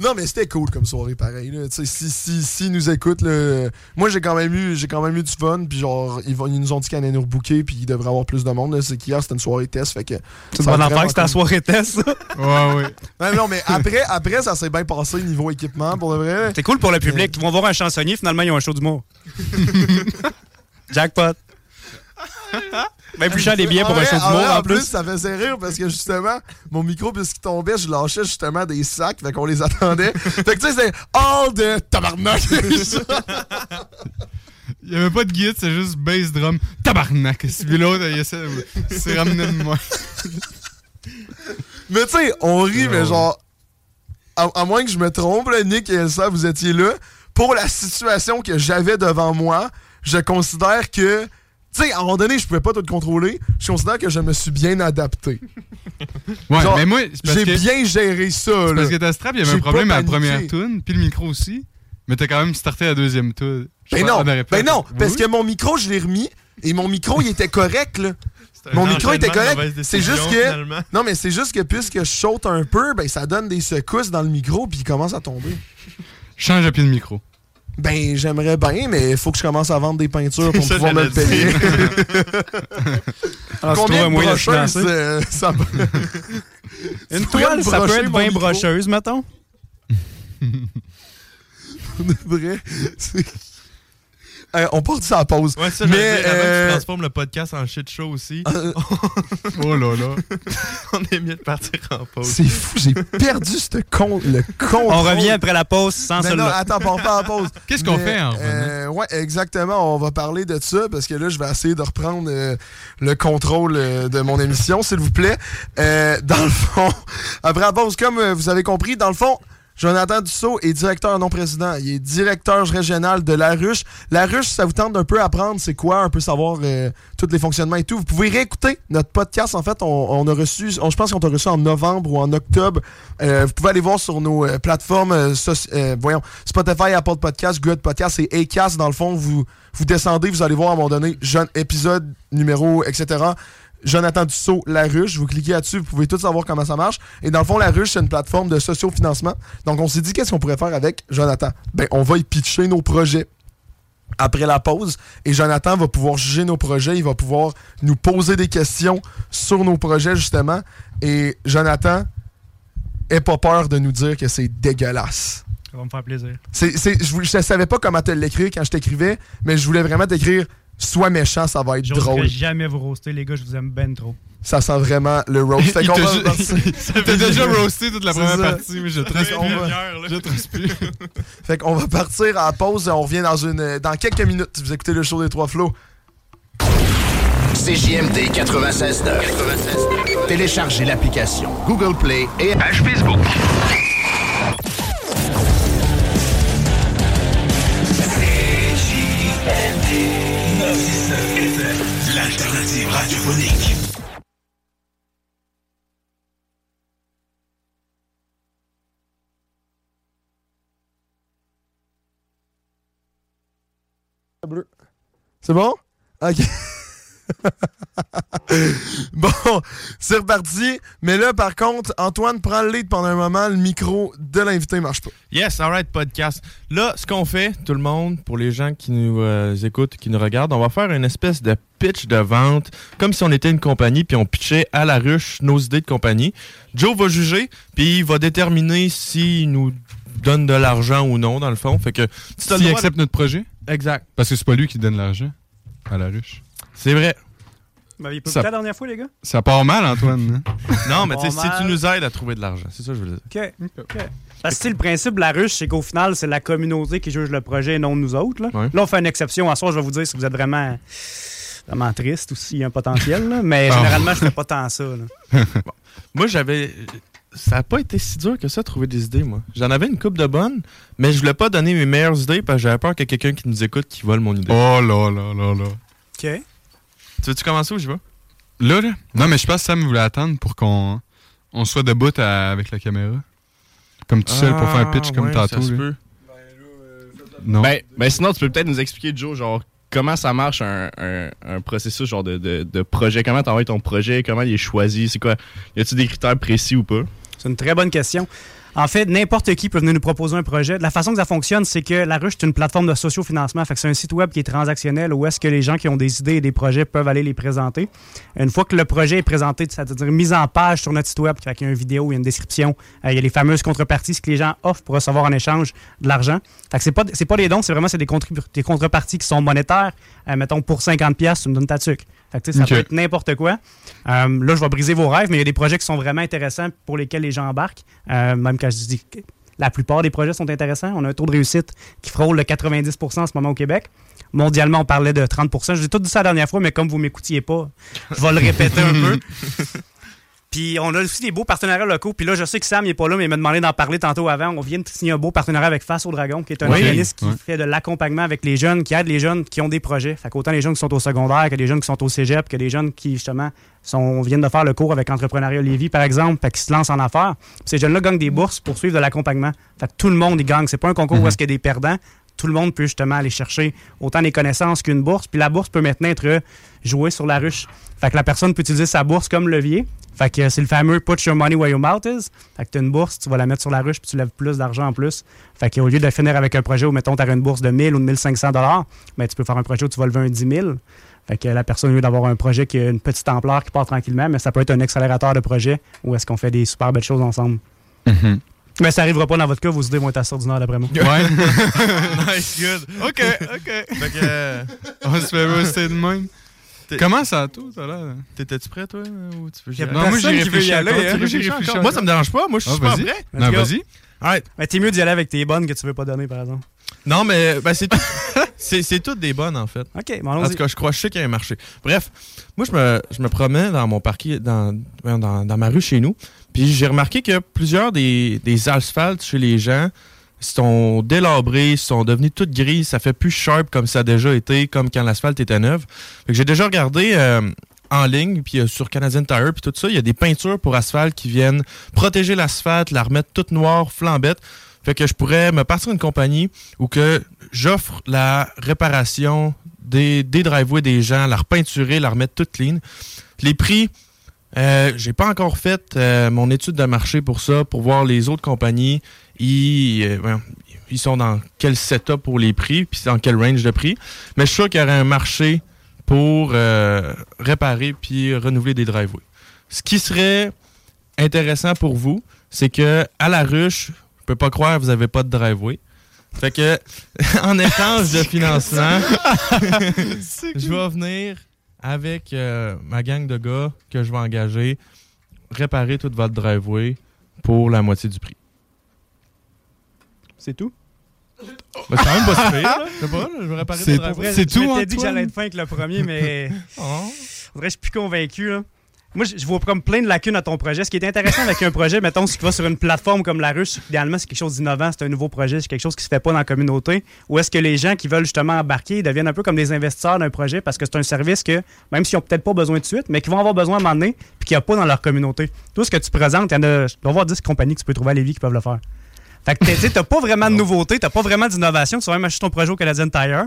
Non, mais c'était cool comme soirée, pareil. Là. Si, si, si ils nous écoutent, là, moi j'ai quand même eu j'ai quand même eu du fun. Puis genre, ils, vont- ils nous ont dit qu'ils allaient nous rebooker, puis il devrait y avoir plus de monde. là. C'est qu'hier c'était une soirée test, fait que. C'est affaire vraiment que c'était la soirée test, ça? Ouais, ouais. Ouais, non, mais après, après ça s'est bien passé niveau équipement, pour de vrai. C'est cool pour le public. Ils vont voir un chansonnier, finalement, ils ont un show d'humour. Jackpot. Ben plus cher des billets pour un show d'humour, vrai, en en plus, plus. ça faisait rire parce que justement, mon micro, puisqu'il tombait, je lâchais justement des sacs, fait qu'on les attendait. fait que tu sais, c'est all de tabarnak. Il y avait pas de guide, c'est juste bass drum. Tabarnak! Celui l'autre, il essaie de se ramener de moi. mais tu sais, on rit, mais Ouais. genre, à, à moins que je me trompe, là, Nick et Elsa, vous étiez là. Pour la situation que j'avais devant moi, je considère que. Tu sais, à un moment donné, je pouvais pas tout contrôler. Je considère que je me suis bien adapté. Ouais, Genre, mais moi, J'ai que, bien géré ça, là. parce que ta strap, il y avait J'ai un problème à la première tune, puis le micro aussi. Mais t'as quand même starté la deuxième tune. Ben non, ben non, Oui, parce que mon micro, je l'ai remis et mon micro, il était correct, là. Mon micro était correct. C'est juste que. finalement. Non, mais c'est juste que puisque je saute un peu, ben ça donne des secousses dans le micro puis il commence à tomber. Change à pied de micro. Ben, j'aimerais bien, mais il faut que je commence à vendre des peintures pour Ça, pouvoir me le payer. Alors, Combien de brocheuses euh, ça Une toile, ça peut être mon bien micro. brocheuse, mettons? de vrai? C'est- Euh, on part de ça à pause. Ouais, ça, Mais, que euh, tu transformes le podcast en shit show aussi, Euh, Oh là là. on est mieux de partir en pause. c'est fou, j'ai perdu ce con, le contrôle. On revient après la pause sans Mais non, attends, on part en pause. Qu'est-ce qu'on fait en revenant? euh, Ouais, exactement. On va parler de ça parce que là, je vais essayer de reprendre euh, le contrôle euh, de mon émission, s'il vous plaît. Euh, dans le fond, après la pause, comme euh, vous avez compris, dans le fond, Jonathan Dussault est directeur non président. Il est directeur régional de La Ruche. La Ruche, ça vous tente d'un peu apprendre c'est quoi, un peu savoir euh, tous les fonctionnements et tout. Vous pouvez réécouter notre podcast. En fait, on, on a reçu, on- je pense qu'on t'a reçu en novembre ou en octobre. Euh, vous pouvez aller voir sur nos euh, plateformes, euh, euh, voyons, Spotify, Apple Podcast, Good Podcast et Acast. Dans le fond, vous, vous descendez, vous allez voir à un moment donné, jeune épisode, numéro, etc. Jonathan Dussault, La Ruche. Vous cliquez là-dessus, vous pouvez tout savoir comment ça marche. Et dans le fond, La Ruche, c'est une plateforme de sociofinancement. Donc, on s'est dit, qu'est-ce qu'on pourrait faire avec Jonathan? Ben, on va y pitcher nos projets après la pause. Et Jonathan va pouvoir juger nos projets. Il va pouvoir nous poser des questions sur nos projets, justement. Et Jonathan, aie pas peur de nous dire que c'est dégueulasse. Ça va me faire plaisir. C'est, c'est- je, vou- je savais pas comment te l'écrire quand je t'écrivais, mais je voulais vraiment t'écrire sois méchant, ça va être drôle. jamais vous roaster, les gars, je vous aime ben trop. Ça sent vraiment le roast. Fait qu'on T'as déjà roasté toute la première partie, mais je qu'on respire. va- Je respire. Fait qu'on va partir à la pause et on revient dans une dans quelques minutes. Vous écoutez le show des trois flots. CJMD 96.9. Téléchargez l'application Google Play et page Facebook. L'alternative radiophonique. C'est bon? OK. bon, c'est reparti. Mais là, par contre, Antoine prend le lead pendant un moment. Le micro de l'invité marche pas. Yes, alright, podcast. Là, ce qu'on fait, tout le monde, pour les gens qui nous euh, écoutent, qui nous regardent, on va faire une espèce de pitch de vente, comme si on était une compagnie, puis on pitchait à la ruche nos idées de compagnie. Joe va juger, puis il va déterminer s'il nous donne de l'argent ou non, dans le fond. Fait que S'il accepte notre projet, Exact. parce que c'est pas lui qui donne l'argent à la ruche. C'est vrai. Vous m'aviez pas Ça- la dernière fois, les gars? Ça part mal, Antoine. hein? Non, mais tu sais, si tu nous aides à trouver de l'argent, c'est ça que je veux dire. OK. Parce que le principe de la ruche, c'est qu'au final, c'est la communauté qui juge le projet et non nous autres. Là, Ouais. Là, on fait une exception. À soir, je vais vous dire si vous êtes vraiment, vraiment triste ou s'il y a un potentiel. là. Mais Ah. généralement, je fais pas tant ça. là. Moi, j'avais. Ça n'a pas été si dur que ça, de trouver des idées, moi. J'en avais une coupe de bonnes, mais je voulais pas donner mes meilleures idées parce que j'avais peur qu'il y ait quelqu'un qui nous écoute qui vole mon idée. Oh là là là là. OK. Tu veux-tu commencer ou je vais? Là, là? Non, mais je pense que Sam voulait attendre pour qu'on on soit debout à- avec la caméra. Comme tout seul pour faire un pitch Ah, comme ouais, tantôt. ça se là. peut. Non. Ben, ben sinon, tu peux peut-être nous expliquer, Joe, genre, comment ça marche un, un- un processus genre de, de, de projet? Comment t'envoies ton projet? Comment il est choisi? C'est quoi? Y a-tu des critères précis ou pas? C'est une très bonne question. En fait, n'importe qui peut venir nous proposer un projet. La façon que ça fonctionne, c'est que la ruche est une plateforme de sociofinancement. Fait c'est un site web qui est transactionnel où est-ce que les gens qui ont des idées et des projets peuvent aller les présenter. Une fois que le projet est présenté, c'est-à-dire mis en page sur notre site web, qu'il y a une vidéo, il y a une description, euh, il y a les fameuses contreparties, ce que les gens offrent pour recevoir en échange de l'argent. Fait c'est pas, des dons, c'est vraiment des, contreparties qui sont monétaires. Euh, mettons, pour 50$, piastres, tu me donnes ta tuque. Fait que, ça peut être n'importe quoi. Euh, là, je vais briser vos rêves, mais il y a des projets qui sont vraiment intéressants pour lesquels les gens embarquent. Euh, même quand je dis que la plupart des projets sont intéressants, on a un taux de réussite qui frôle le 90% en ce moment au Québec. Mondialement, on parlait de 30% Je vous ai tout dit ça la dernière fois, mais comme vous m'écoutiez pas, je vais le répéter un peu. Puis on a aussi des beaux partenariats locaux. Puis là, je sais que Sam n'est pas là, mais il m'a demandé d'en parler tantôt avant. On vient de signer un beau partenariat avec Face au Dragon, qui est un Oui. organisme qui fait de l'accompagnement avec les jeunes, qui aide les jeunes qui ont des projets. Fait qu'autant les jeunes qui sont au secondaire, que les jeunes qui sont au cégep, que les jeunes qui, justement, sont, viennent de faire le cours avec Entrepreneuriat Lévis, par exemple, fait qu'ils se lancent en affaires. Puis ces jeunes-là gagnent des bourses pour suivre de l'accompagnement. Fait que tout le monde y gagne. C'est pas un concours où est-ce qu'il y a des perdants. Tout le monde peut justement aller chercher autant des connaissances qu'une bourse. Puis la bourse peut maintenant être jouée sur la ruche. Fait que la personne peut utiliser sa bourse comme levier. Fait que c'est le fameux put your money where your mouth is. Fait que tu as une bourse, tu vas la mettre sur la ruche puis tu lèves plus d'argent en plus. Fait qu'au lieu de finir avec un projet où, mettons, tu as une bourse de 1000 ou de 1500 dollars, mais tu peux faire un projet où tu vas lever un 10 000. Fait que la personne, au lieu d'avoir un projet qui a une petite ampleur qui part tranquillement, mais ça peut être un accélérateur de projet où est-ce qu'on fait des super belles choses ensemble. Mhm. Mais ça arrivera pas dans votre cas, vos idées vont être à du nord d'après moi. Ouais. nice, good. ok, ok. Fait que. euh, On se fait roaster de même. Comment ça a tout, ça là? T'étais-tu prêt, toi? Ou tu veux Y a? Non, moi j'ai Personne qui veut réfléchi y aller, encore. hein. Moi, ça me dérange pas. Moi, je suis Ah, vas-y. prêt. Non, vas-y. Alright. T'es mieux d'y aller avec tes bonnes que tu veux pas donner, par exemple. Non, mais ben, c'est tout- c'est toutes des bonnes, en fait. OK, bon, En allons-y. tout cas, je crois, je sais qu'il y a un marché. Bref, moi, je me, je me promets dans mon parquet, dans, dans, dans ma rue chez nous, puis j'ai remarqué que plusieurs des, des asphaltes chez les gens sont délabrés, sont devenus toutes grises, ça fait plus sharp comme ça a déjà été, comme quand l'asphalte était que j'ai déjà regardé euh, en ligne, puis euh, sur Canadian Tire, puis tout ça, il y a des peintures pour asphalte qui viennent protéger l'asphalte, la remettre toute noire, flambette. Fait que je pourrais me partir une compagnie où que j'offre la réparation des, des driveways des gens, la repeinturer, la remettre toute clean. Les prix, euh, j'ai pas encore fait euh, mon étude de marché pour ça, pour voir les autres compagnies. Ils, euh, ils sont dans quel setup pour les prix, puis dans quel range de prix. Mais je suis sûr qu'il y aurait un marché pour euh, réparer puis renouveler des driveways. Ce qui serait intéressant pour vous, c'est que à la ruche, je peux pas croire que vous n'avez pas de driveway. Fait que, en échange de financement, je vais venir avec euh, ma gang de gars que je vais engager réparer toute votre driveway pour la moitié du prix. C'est tout? Ben, c'est quand même pas si pire, là. Je sais pas, je vais réparer C'est- driveway. c'est tout, Je dit que j'allais être fin avec le premier, mais Oh. on dirait que je suis plus convaincu. Là. Moi, je vois comme plein de lacunes à ton projet. Ce qui est intéressant avec un projet, mettons, si tu vas sur une plateforme comme la ruche, idéalement, c'est quelque chose d'innovant, c'est un nouveau projet, c'est quelque chose qui se fait pas dans la communauté. Ou est-ce que les gens qui veulent justement embarquer ils deviennent un peu comme des investisseurs d'un projet parce que c'est un service que, même s'ils ont peut-être pas besoin de suite, mais qui vont avoir besoin à un moment donné, puis qu'il n'y a pas dans leur communauté. Tout ce que tu présentes, il y en a, je dois avoir 10 compagnies que tu peux trouver à Lévis qui peuvent le faire. Fait que t'as pas vraiment de nouveauté, t'as pas vraiment d'innovation, tu vas même acheter ton projet au Canadian Tire.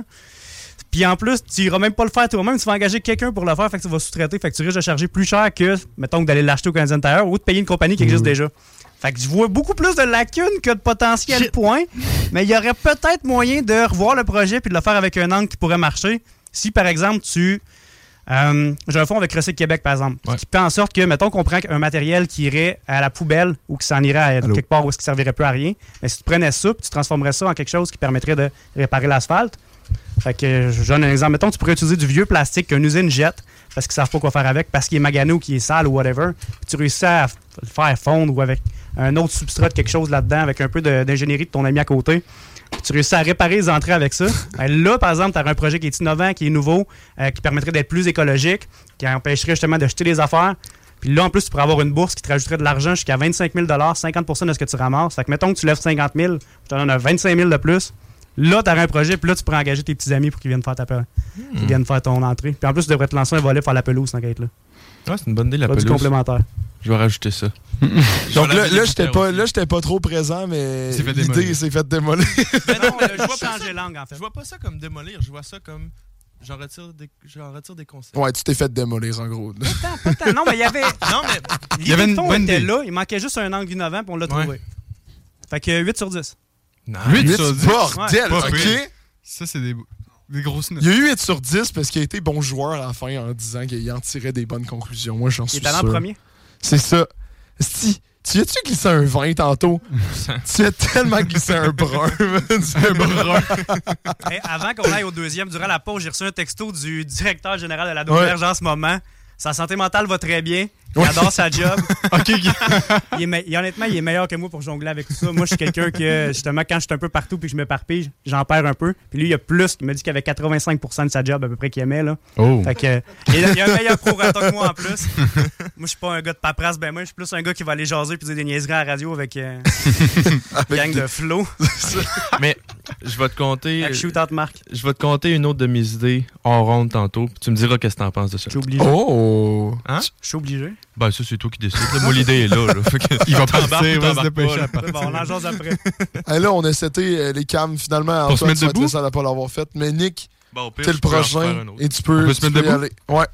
Puis en plus, tu iras même pas le faire toi-même, tu vas engager quelqu'un pour le faire, fait que tu vas sous-traiter, fait que tu risques de charger plus cher que, mettons, que d'aller l'acheter au Canadian Tire ou de payer une compagnie qui existe déjà. Fait que je vois beaucoup plus de lacunes que de potentiel points, mais il y aurait peut-être moyen de revoir le projet puis de le faire avec un angle qui pourrait marcher. Si, par exemple, tu... euh, J'ai un fonds avec Recycle Québec, par exemple, Ouais. qui fait en sorte que, mettons qu'on prend un matériel qui irait à la poubelle ou qui s'en irait à Allô? quelque part où ce qui servirait plus à rien, mais si tu prenais ça puis tu transformerais ça en quelque chose qui permettrait de réparer l'asphalte, fait que je donne un exemple. Mettons, tu pourrais utiliser du vieux plastique qu'une usine jette parce qu'ils savent pas quoi faire avec, parce qu'il est magané ou qu'il est sale ou whatever. Puis tu réussis à le faire fondre ou avec un autre substrat de quelque chose là-dedans, avec un peu de- d'ingénierie de ton ami à côté. Tu réussis à réparer les entrées avec ça. Ben là, par exemple, tu as un projet qui est innovant, qui est nouveau, euh, qui permettrait d'être plus écologique, qui empêcherait justement de jeter les affaires. Puis là, en plus, tu pourrais avoir une bourse qui te rajouterait de l'argent jusqu'à 25 000 50% de ce que tu ramasses. Fait que mettons que tu lèves 50 000, je te donne un 25 000 de plus. Là, tu un projet, puis là, tu pourrais engager tes petits amis pour qu'ils viennent faire ta pe- qu'ils viennent faire ton entrée. Puis en plus, tu devrais te lancer un volet pour faire la pelouse, être là. Ouais, c'est une bonne idée, la pelouse. complémentaire. Je vais rajouter ça. Donc là, là j'étais pas, aussi. là, j'étais pas trop présent, mais Il l'idée s'est fait démolir. Mais non, mais je vois pas changer langue, en fait. Je vois pas ça comme démolir, je vois ça comme. J'en retire des, j'en retire des concepts. ouais, tu t'es fait démolir, en gros. Pas tant. Non, mais il y avait. Non, mais. Il y avait une bonne était idée. là, il manquait juste un angle innovant, puis on l'a Ouais. trouvé. Fait que 8 sur 10. Non. 8 8 sur 10. bordel, Pas ok? Ça, c'est des, des grosses notes. Il y a eu 8 sur 10 parce qu'il a été bon joueur à la fin en disant qu'il en tirait des bonnes conclusions. Moi, j'en Il suis est allé en sûr. premier. C'est ça. Si, tu as-tu glissé un 20 tantôt? tu as tellement glissé un brun. un brun. Hey, avant qu'on aille au deuxième, durant la pause, j'ai reçu un texto du directeur général de la Dauberge en ce moment. Sa santé mentale va très bien. Il Ouais. adore sa job. OK, Il est honnêtement, il est meilleur que moi pour jongler avec tout ça. Moi, je suis quelqu'un que, justement, quand je suis un peu partout puis que je m'éparpille, j'en perds un peu. Puis lui, il a plus. Il m'a dit qu'il avait 85% de sa job à peu près qu'il aimait. Là. Oh. Fait que, il y a y un meilleur prorata que moi en plus. moi, je suis pas un gars de paperasse, ben moi, je suis plus un gars qui va aller jaser puis dire des niaiseries à la radio avec euh, une gang de flow. Mais je vais te compter. Mark. Je vais te compter une autre de mes idées en ronde tantôt. puis Tu me diras qu'est-ce que t'en penses de ça. Je suis obligé. Oh! Hein? Je suis obligé. Ben, ça, c'est toi qui décides. Moi, l'idée est là. Il va partir, il va se dépêcher. Bon, on en jase après. Là, on a seté euh, les cams finalement. Pour se mettre debout? seul à pas l'avoir fait. Mais Nick, t'es le prochain et tu peux, se mettre debout? aller. Ouais.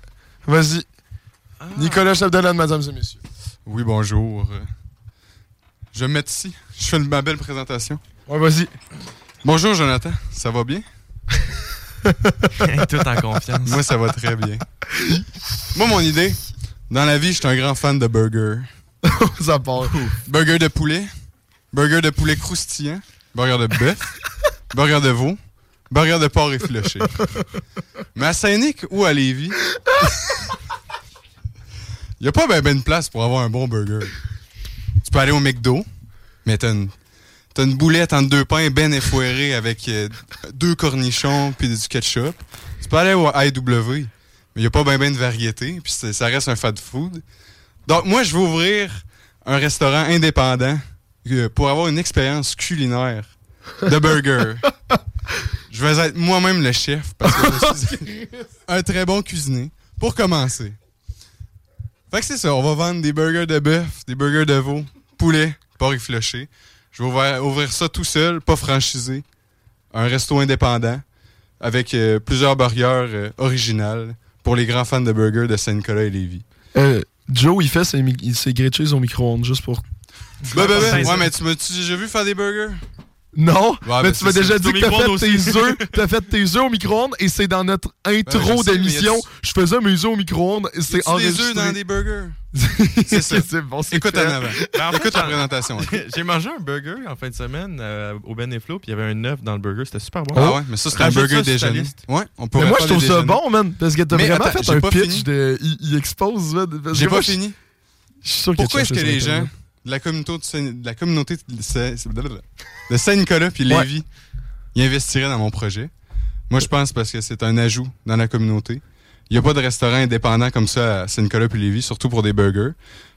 Vas-y. Nicolas Chapdelaine, mesdames et messieurs. Oui, bonjour. Je vais me mettre ici. Je fais ma belle présentation. Ouais, vas-y. Bonjour, Jonathan. Ça va bien? Tout en confiance. Moi, ça va très bien. Moi, mon idée, dans la vie, je suis un grand fan de burgers. Ça part. Burger de poulet, burger de poulet croustillant, burger de bœuf, burger de veau, burger de porc effiloché. Mais à Saint-Nic ou à Lévis, il n'y a pas ben, ben de place pour avoir un bon burger. Tu peux aller au McDo, mais t'as une, t'as une boulette entre deux pains ben effoirée avec euh, deux cornichons puis du ketchup. Tu peux aller au IW, mais il n'y a pas ben ben de variété, puis ça reste un fast food. Donc, moi, je veux ouvrir un restaurant indépendant euh, pour avoir une expérience culinaire de burger. je vais être moi-même le chef parce que je suis un très bon cuisinier. Pour commencer. Fait que c'est ça, on va vendre des burgers de bœuf, des burgers de veau, poulet, porc effiloché. Je vais ouvrir, ouvrir ça tout seul, pas franchisé. Un resto indépendant avec euh, plusieurs burgers euh, originales pour les grands fans de burgers de Saint-Nicolas et Lévis. Euh, Joe, il fait ses, ses grilled cheese au micro-ondes juste pour. Ben, ben, ben. Ouais, mais tu m'as-tu déjà vu faire des burgers? Non, Ouais, mais ben, tu m'as déjà dit que t'as fait tes œufs, t'as fait tes œufs au micro-ondes et c'est dans notre Ben, intro mais d'émission. Je faisais mes œufs au micro-ondes et c'est C'est des enregistré. œufs dans des burgers? c'est ça. c'est bon, c'est Écoute en avant. Ben, fait, Écoute j'en- présentation. J'ai mangé un burger en fin de semaine euh, au Ben et Flo, puis il y avait un œuf dans le burger. C'était super bon. Ah ouais, mais ça, c'est un burger déjeuner. liste. Ouais, on Mais pourrait moi, je trouve ça bon, man, parce que t'as Mais vraiment fait un pitch de. Il, expose, J'ai pas fini. Pourquoi est-ce que les gens. De la communauté de la communauté de Saint-Nicolas puis Ouais. Lévis ils investiraient dans mon projet? Moi, je pense parce que c'est un ajout dans la communauté. Il n'y a pas de restaurant indépendant comme ça à Saint-Nicolas puis Lévis, surtout pour des burgers.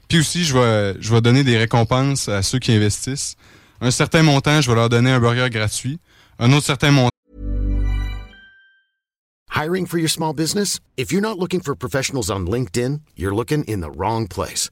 Puis aussi, je vais, je vais donner des récompenses à ceux qui investissent. Un certain montant, je vais leur donner un burger gratuit. Un autre certain montant, Hiring for your small business? If you're not looking for professionals on LinkedIn, you're looking in the wrong place.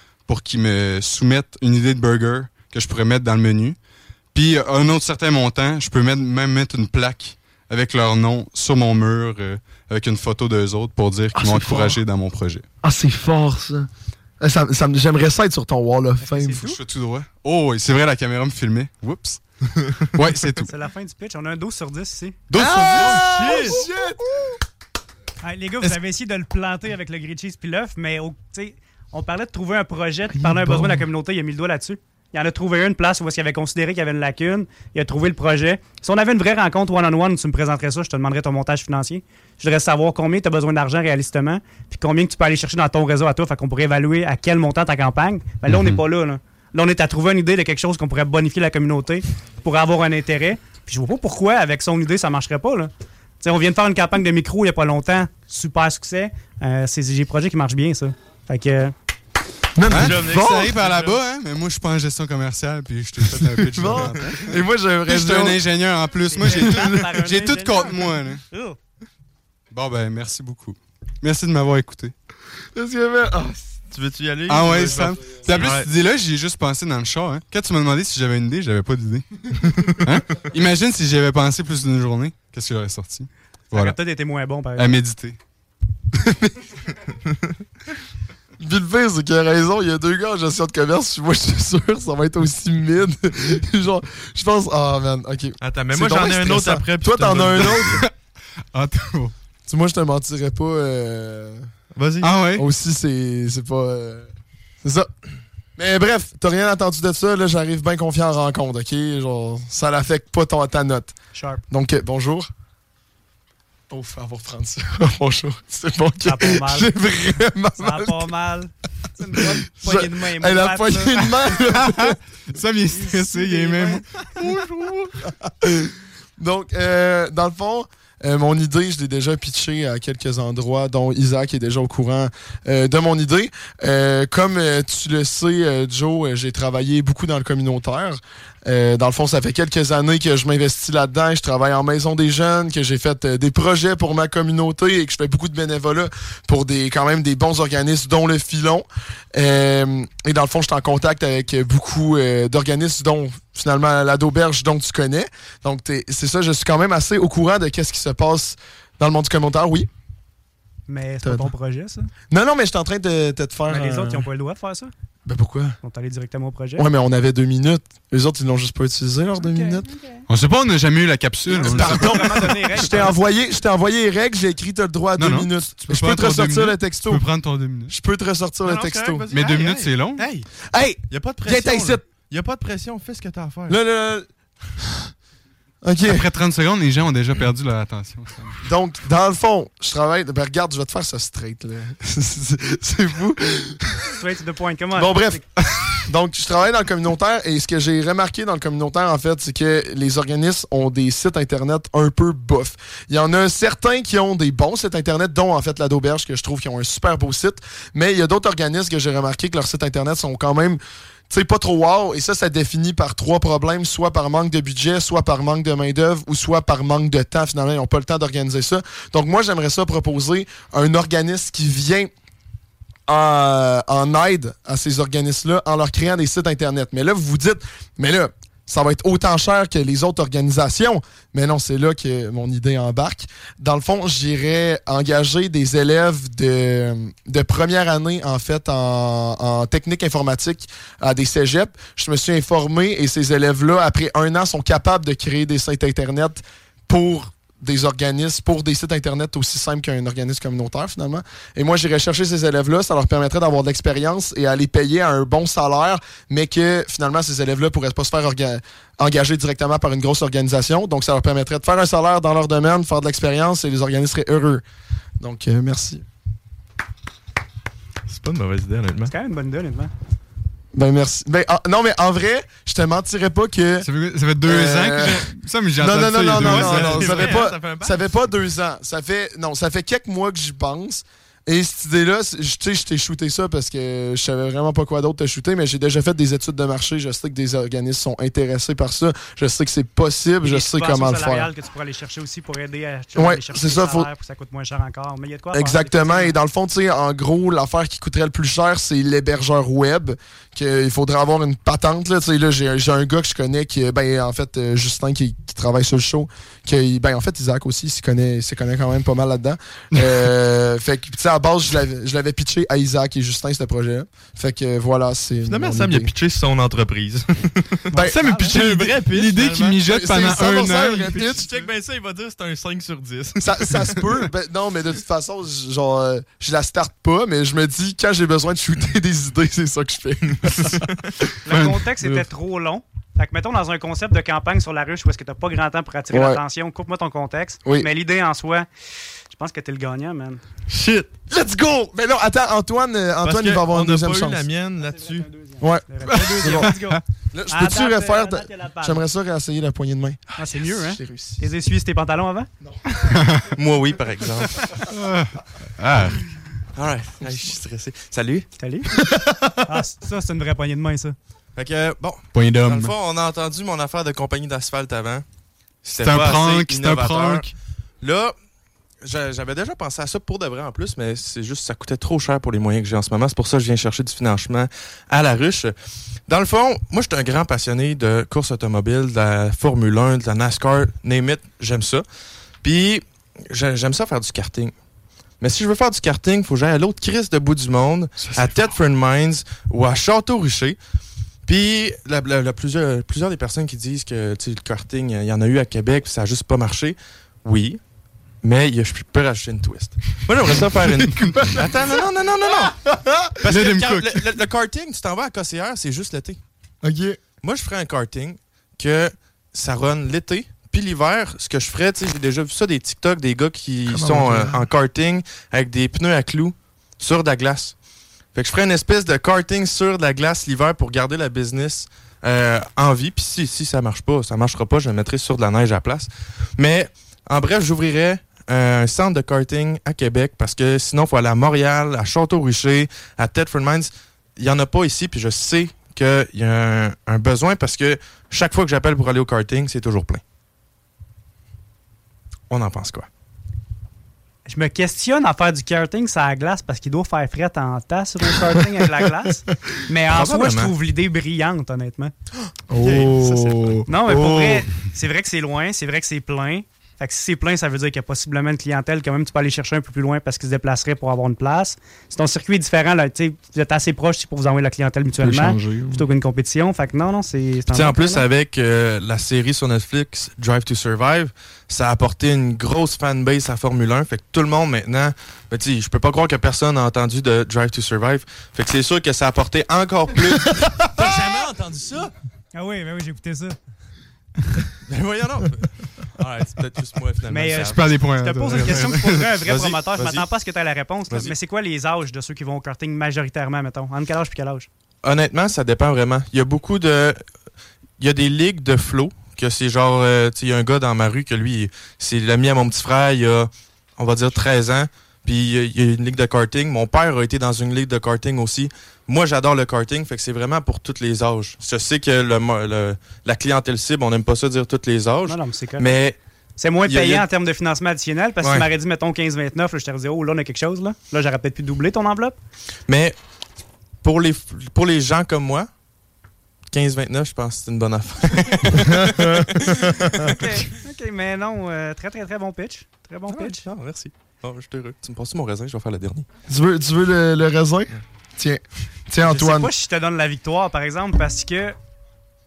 pour qu'ils me soumettent une idée de burger que je pourrais mettre dans le menu. Puis, à un autre certain montant, je peux mettre- même mettre une plaque avec leur nom sur mon mur euh, avec une photo d'eux autres pour dire qu'ils Ah, m'ont encouragé dans mon projet. Ah, c'est fort, ça. Euh, ça, ça me- J'aimerais ça être sur ton Wall of Fame. je sois tout droit. Oh, oui, c'est vrai, la caméra me filmait. Oups. ouais, c'est tout. C'est la fin du pitch. On a un 12 sur 10 ici. 12 Ah, sur 10. shit! Ah, les gars, vous avez essayé de le planter avec le grilled cheese puis l'œuf, mais au- tu sais, on parlait de trouver un projet, puis parlait d'un bon. besoin de la communauté, il a mis le doigt là-dessus. Il en a trouvé une place où il avait considéré qu'il y avait une lacune. Il a trouvé le projet. Si on avait une vraie rencontre one-on-one, tu me présenterais ça, je te demanderais ton montage financier. Je voudrais savoir combien tu as besoin d'argent réalistement, puis combien que tu peux aller chercher dans ton réseau à toi. Fait qu'on pourrait évaluer à quel montant ta campagne. Mais là, on n'est pas là, là. Là, on est à trouver une idée de quelque chose qu'on pourrait bonifier la communauté pour avoir un intérêt. Puis je vois pas pourquoi, avec son idée, ça marcherait pas, là. On vient de faire une campagne de micro il y a pas longtemps. Super succès. Euh, c'est des projets qui marchent bien, ça. Fait que. Man, Hein? c'est bon. Ça arrive par là-bas, hein? Mais moi, je suis pas en gestion commerciale, puis je t'ai fait un pitch. de Bon. Et moi, j'aimerais Puis j'étais un ingénieur en plus. Moi, j'ai tout, j'ai tout contre moi. là. Oh. Bon, ben, merci beaucoup. Merci de m'avoir écouté. Parce que, man, ah, Tu veux-tu y aller? Ah Ou, ouais, euh, Sam. Puis en plus, Ouais. cette idée-là, j'y ai juste pensé dans le char. Hein. Quand tu m'as demandé si j'avais une idée, j'avais pas d'idée. Hein? Imagine si j'y avais pensé plus d'une journée. Qu'est-ce qui aurait sorti? Ça Voilà. aurait peut-être été moins bon, par À exemple. méditer. Puis le pire, c'est qu'il a raison. Il y a deux gars en gestion de commerce. Moi, je suis sûr ça va être aussi mid. Genre, je pense. Ah, man, ok. Attends, mais moi j'en ai un autre après. Toi, t'en as un autre? Tout. Tu moi, je te mentirais pas. euh, Vas-y. Ah ouais? Aussi, c'est c'est pas. euh, C'est ça. Mais bref, t'as rien entendu de ça. Là, j'arrive bien confiant en rencontre, ok? Genre, ça l'affecte pas ton, ta note. Sharp. Donc, euh, bonjour. Oh, faut avoir prendre ça. bonjour. C'est bon. Ça pas mal. J'ai vraiment Ça va mal. pas mal. C'est une bonne poignée de main. Elle a moite, poigné là. une main. Sam, il est stressé, il est même. Donc, euh, dans le fond, euh, mon idée, je l'ai déjà pitché à quelques endroits, dont Isaac est déjà au courant euh, de mon idée. Euh, comme tu le sais, Joe, j'ai travaillé beaucoup dans le communautaire. Euh, dans le fond, ça fait quelques années que je m'investis là-dedans. Je travaille en maison des jeunes, que j'ai fait euh, des projets pour ma communauté et que je fais beaucoup de bénévolat pour des quand même des bons organismes, dont le Filon. Euh, et dans le fond, je suis en contact avec beaucoup d'organismes, dont finalement l'Adoberge, dont tu connais. Donc, c'est ça, je suis quand même assez au courant de qu'est-ce qui se passe dans le monde du commentaire, oui. Mais c'est pas ton projet, ça? Non, non, mais je suis en train de, de te faire... Mais les un- autres, ils ont pas le droit de faire ça? Ben pourquoi? Ils sont allés directement au projet. Ouais, mais on avait deux minutes. Les autres, ils l'ont juste pas utilisé, leurs deux minutes. On sait pas, on n'a jamais eu la capsule. On- Pardon. Je t'ai envoyé, je envoyé les règles, j'ai écrit t'as le droit à Non, deux non, minutes. peux je peux te ressortir minutes. le Tu texto. peux prendre ton deux minutes. Je peux te ressortir Non, le non, texto. correct. Mais deux Hey, minutes, hey. c'est long. Hey, Hey! y a pas de pression. là. Y a pas de pression, fais ce que t'as à faire. Là, là, là. OK. Après 30 secondes, les gens ont déjà perdu leur attention. Donc, dans le fond, je travaille. Ben, regarde, je vais te faire ça straight, là. C'est fou. Straight to the point. Comment? Bon, bref. Donc, je travaille dans le communautaire et ce que j'ai remarqué dans le communautaire, en fait, c'est que les organismes ont des sites Internet un peu bof. Il y en a certains qui ont des bons sites Internet, dont, en fait, la d'Auberge, que je trouve qui ont un super beau site. Mais il y a d'autres organismes que j'ai remarqué que leurs sites Internet sont quand même sais, pas trop wow. Et ça, ça définit par trois problèmes, soit par manque de budget, soit par manque de main-d'œuvre, ou soit par manque de temps. Finalement, ils n'ont pas le temps d'organiser ça. Donc, moi, j'aimerais ça proposer un organisme qui vient en, en aide à ces organismes-là en leur créant des sites Internet. Mais là, vous vous dites, mais là, ça va être autant cher que les autres organisations. Mais non, c'est là que mon idée embarque. Dans le fond, j'irais engager des élèves de, première année, en fait, en, en technique informatique à des cégeps. Je me suis informé et ces élèves-là, après un an, sont capables de créer des sites Internet pour des organismes pour des sites internet aussi simples qu'un organisme communautaire finalement. Et moi, j'irais chercher ces élèves-là, ça leur permettrait d'avoir de l'expérience et à les payer à un bon salaire, mais que finalement, ces élèves-là pourraient pas se faire engager directement par une grosse organisation. Donc, ça leur permettrait de faire un salaire dans leur domaine, faire de l'expérience et les organismes seraient heureux. Donc, euh, merci. C'est pas une mauvaise idée, honnêtement. C'est quand même une bonne idée, honnêtement. Ben, merci. Ben, en- non, mais en vrai, je te mentirais pas que. Ça fait, ça fait deux Euh, ans que j'ai. Ça, mais j'ai Non, entendu non, ça non, vrai, fait pas, fait ça fait pas deux ans. Ça fait, non, ça fait quelques mois que j'y pense. Et cette idée-là, je- tu sais, je t'ai shooté ça parce que je savais vraiment pas quoi d'autre te shooter, mais j'ai déjà fait des études de marché. Je sais que des organismes sont intéressés par ça. Je sais que c'est possible. Je sais comment le faire. que tu pourrais aller chercher aussi pour aider à Ouais, c'est ça, faut- pour que ça coûte moins cher encore. Mais il y a de quoi Exactement. Et dans le fond, tu sais, en gros, l'affaire qui coûterait le plus cher, c'est l'hébergeur web. Que il faudrait avoir une patente. Là, Tu sais, là j'ai un gars que je connais qui, ben, en fait, euh, Justin qui, qui travaille sur le show. Qui, ben, en fait, Isaac aussi, il s'y connaît, connaît quand même pas mal là-dedans. Euh, fait que, à la base, je l'avais- pitché à Isaac et Justin, ce projet-là. Fait que, voilà, c'est. Finalement, Sam, il a pitché son entreprise. Ben, Ça, mais pitcher un vrai pitch, l'idée qu'il finalement. mijote C'est pendant 100% un an. pitch. Check bien ça, il va dire que c'est un 5 sur 10. ça, ça se peut. Ben, non, mais de toute façon, genre, euh, je la starte pas, mais je me dis, quand j'ai besoin de shooter des idées, c'est ça que je fais. Le contexte était trop long. Fait que, mettons, dans un concept de campagne sur la ruche où est-ce que t'as pas grand temps pour attirer Ouais. l'attention, coupe-moi ton contexte. Oui. Mais l'idée en soi, je pense que t'es le gagnant, man. Shit! Let's go! Mais non, attends, Antoine, euh, Antoine il va avoir une deuxième pas chance. la mienne là-dessus. Ouais. C'est bon. Let's go. Là, je peux-tu date, refaire? euh, à de- date, il y a la balle. J'aimerais ça réessayer la poignée de main. Ah, c'est mieux, hein? J'ai réussi. T'es essuyé tes pantalons avant? Moi, oui, par exemple. Ah, Alright, je suis stressé. Salut. Salut. ah, ça, c'est une vraie poignée de main, ça. Fait que, bon, point dans le d'homme. fond, on a entendu mon affaire de compagnie d'asphalte avant. C'est un pas assez prank, c'est un innovateur. prank. Là, j'avais déjà pensé à ça pour de vrai en plus, mais c'est juste ça coûtait trop cher pour les moyens que j'ai en ce moment. C'est pour ça que je viens chercher du financement à la ruche. Dans le fond, moi, je suis un grand passionné de course automobile, de la Formule 1, de la NASCAR, name it, j'aime ça. Puis, j'ai- j'aime ça faire du karting. Mais si je veux faire du karting, il faut que j'aille à l'autre crise de bout du monde, à Thetford Mines ou à Château-Richer. Puis, la- la- la- plusieurs, plusieurs des personnes qui disent que le karting, il y en a eu à Québec, puis ça n'a juste pas marché. Oui, mais je peux rajouter une twist. Moi, j'aimerais ça faire une. Attends, non, non, non, non, non. Parce que le, le- karting, tu t'en vas à Cossière, c'est juste l'été. OK. Moi, je ferais un karting que ça run l'été. Puis l'hiver, ce que je ferais, tu sais, j'ai déjà vu ça des TikTok, des gars qui Comment sont on euh, en karting avec des pneus à clous sur de la glace. Fait que je ferais une espèce de karting sur de la glace l'hiver pour garder la business euh, en vie. Puis si, si ça marche pas, ça marchera pas, je le mettrai sur de la neige à la place. Mais en bref, j'ouvrirais un centre de karting à Québec parce que sinon, il faut aller à Montréal, à Château-Richer, à Thetford Mines. Il n'y en a pas ici, puis je sais qu'il y a un, un besoin parce que chaque fois que j'appelle pour aller au karting, c'est toujours plein. On en pense quoi? Je me questionne à faire du karting sur la glace parce qu'il doit faire fret en tasse sur un karting avec la glace. Mais en soi, je trouve l'idée brillante, honnêtement. Oh. Non, mais pour Oh. vrai, c'est vrai que c'est loin, c'est vrai que c'est plein. Fait que si c'est plein, ça veut dire qu'il y a possiblement une clientèle quand même tu peux aller chercher un peu plus loin parce qu'ils se déplaceraient pour avoir une place. Si ton circuit est différent, là, tu sais, vous êtes assez proche pour vous envoyer la clientèle mutuellement changer, plutôt qu'une compétition. Fait que non, non, c'est. en plus, avec euh, la série sur Netflix, Drive to Survive, ça a apporté une grosse fanbase à Formule 1. Fait que tout le monde maintenant, ben, je peux pas croire que personne n'a entendu de Drive to Survive. Fait que c'est sûr que ça a apporté encore plus. T'as jamais entendu ça? Ah oui, ben oui, j'ai écouté ça. Ben voyons donc. Alright, c'est peut-être juste moi finalement. Mais, euh, Je des points. Je te pose une question qui poserait un vrai promoteur. Je m'attends pas à ce que tu aies la réponse. là. Mais c'est quoi les âges de ceux qui vont au karting majoritairement, mettons? Entre quel âge puis quel âge? Honnêtement, ça dépend vraiment. Il y a beaucoup de. Il y a des ligues de flow, que c'est genre. euh, tu sais, il y a un gars dans ma rue que lui, c'est l'ami à mon petit frère, il y a, on va dire, 13 ans. Puis il y a- une ligue de karting. Mon père a été dans une ligue de karting aussi. Moi, j'adore le karting, fait que c'est vraiment pour tous les âges. Je sais que le, mo- le- la clientèle cible, on n'aime pas ça dire tous les âges. Non, non, mais c'est correct. Mais C'est moins Il y a- il y payant a- en termes de financement additionnel parce que Ouais. tu m'aurais dit, mettons 15-29, là, je t'aurais dit, oh là, on a quelque chose. Là, là j'aurais peut-être pu doubler ton enveloppe. Mais pour les, pour les gens comme moi, 15-29, je pense que c'est une bonne affaire. OK, OK, mais non, euh, très, très, très bon pitch. Très bon pitch. Merci. Oh, je suis heureux. Tu me passes mon raisin, je vais faire le dernier. Tu veux, tu veux le, le raisin? Tiens. Tiens, Je sais Antoine. pas si je te donne la victoire, par exemple, parce que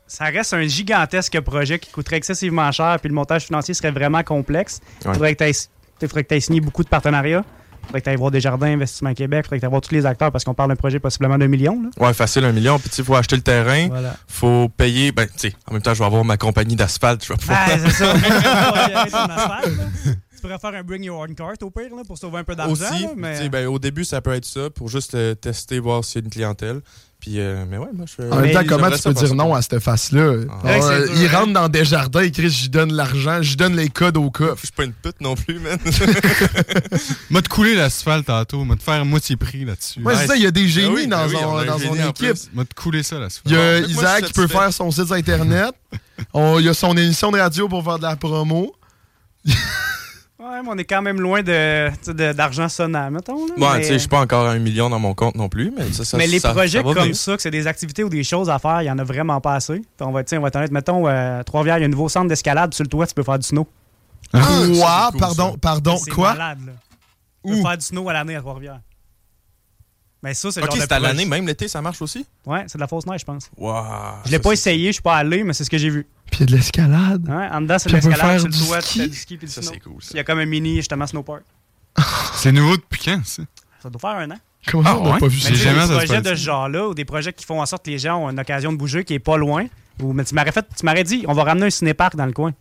ça reste un gigantesque projet qui coûterait excessivement cher, puis le montage financier serait vraiment complexe. Il Ouais. faudrait que tu aies signé beaucoup de partenariats. Il faudrait que tu ailles voir Desjardins Investissement Québec. Il faudrait que tu ailles voir tous les acteurs parce qu'on parle d'un projet possiblement d'un million. là. Ouais, facile, un million. Puis, tu sais, il faut acheter le terrain. Voilà. faut payer. Ben, tu sais, en même temps, je vais avoir ma compagnie d'asphalte. Je vais pouvoir- Ah, c'est ça. Pourrais faire un bring your own cart au pire là, pour sauver un peu d'argent. Aussi, là, mais... ben, au début, ça peut être ça pour juste euh, tester, voir s'il y a une clientèle. Puis, euh, mais ouais, moi, je En même temps, comment tu peux dire non à cette face-là? Ah. Ouais, euh, dur, il hein. rentre dans des jardins, et Chris, j'y donne l'argent, j'y donne les codes au Je coffre. suis pas une pute non plus, man. M'a te couler l'asphalte tantôt, m'a te faire moitié prix là-dessus. Ouais, c'est ça, il y a des génies Ah oui, dans, ben oui, son, un dans son génie équipe. plus. M'a te couler ça l'asphalte. Il y a je Isaac qui peut faire son site internet. Il y a son émission de radio pour faire de la promo. Ouais, mais on est quand même loin de, d'argent sonnant, mettons. Là, Bon, mais, tu sais, je suis pas encore à un million dans mon compte non plus, mais ça, ça mais les ça- projets ça comme ça, que c'est des activités ou des choses à faire, il y en a vraiment pas assez. Puis On va, on va être honnête, mettons, euh, Trois-Rivières, il y a un nouveau centre d'escalade sur le toit, tu peux faire du snow. Ah, cool, pardon, ça. pardon, quoi? malade, là. Tu peux faire du snow à l'année à Trois-Rivières. Mais ça, c'est Ok, genre de c'est à l'année, même l'été, ça marche aussi? Ouais, c'est de la fausse neige, je pense. Wow. Je l'ai pas essayé, je suis pas allé, mais c'est ce que j'ai vu. Puis il y a de l'escalade. Ouais, en dedans, c'est de l'escalade le du ski. fais du ski puis du Ça, snow. c'est cool. ça. Il y a comme un mini, justement, snowpark. C'est nouveau depuis quand, ça? Ça doit faire un an. Comment ça, Ah, on n'a ouais? pas vu sais, jamais des projets de ce genre-là, ou des projets qui font en sorte que les gens ont une occasion de bouger qui est pas loin. Ou, mais tu m'aurais fait, tu m'aurais dit, on va ramener un cinépark dans le coin.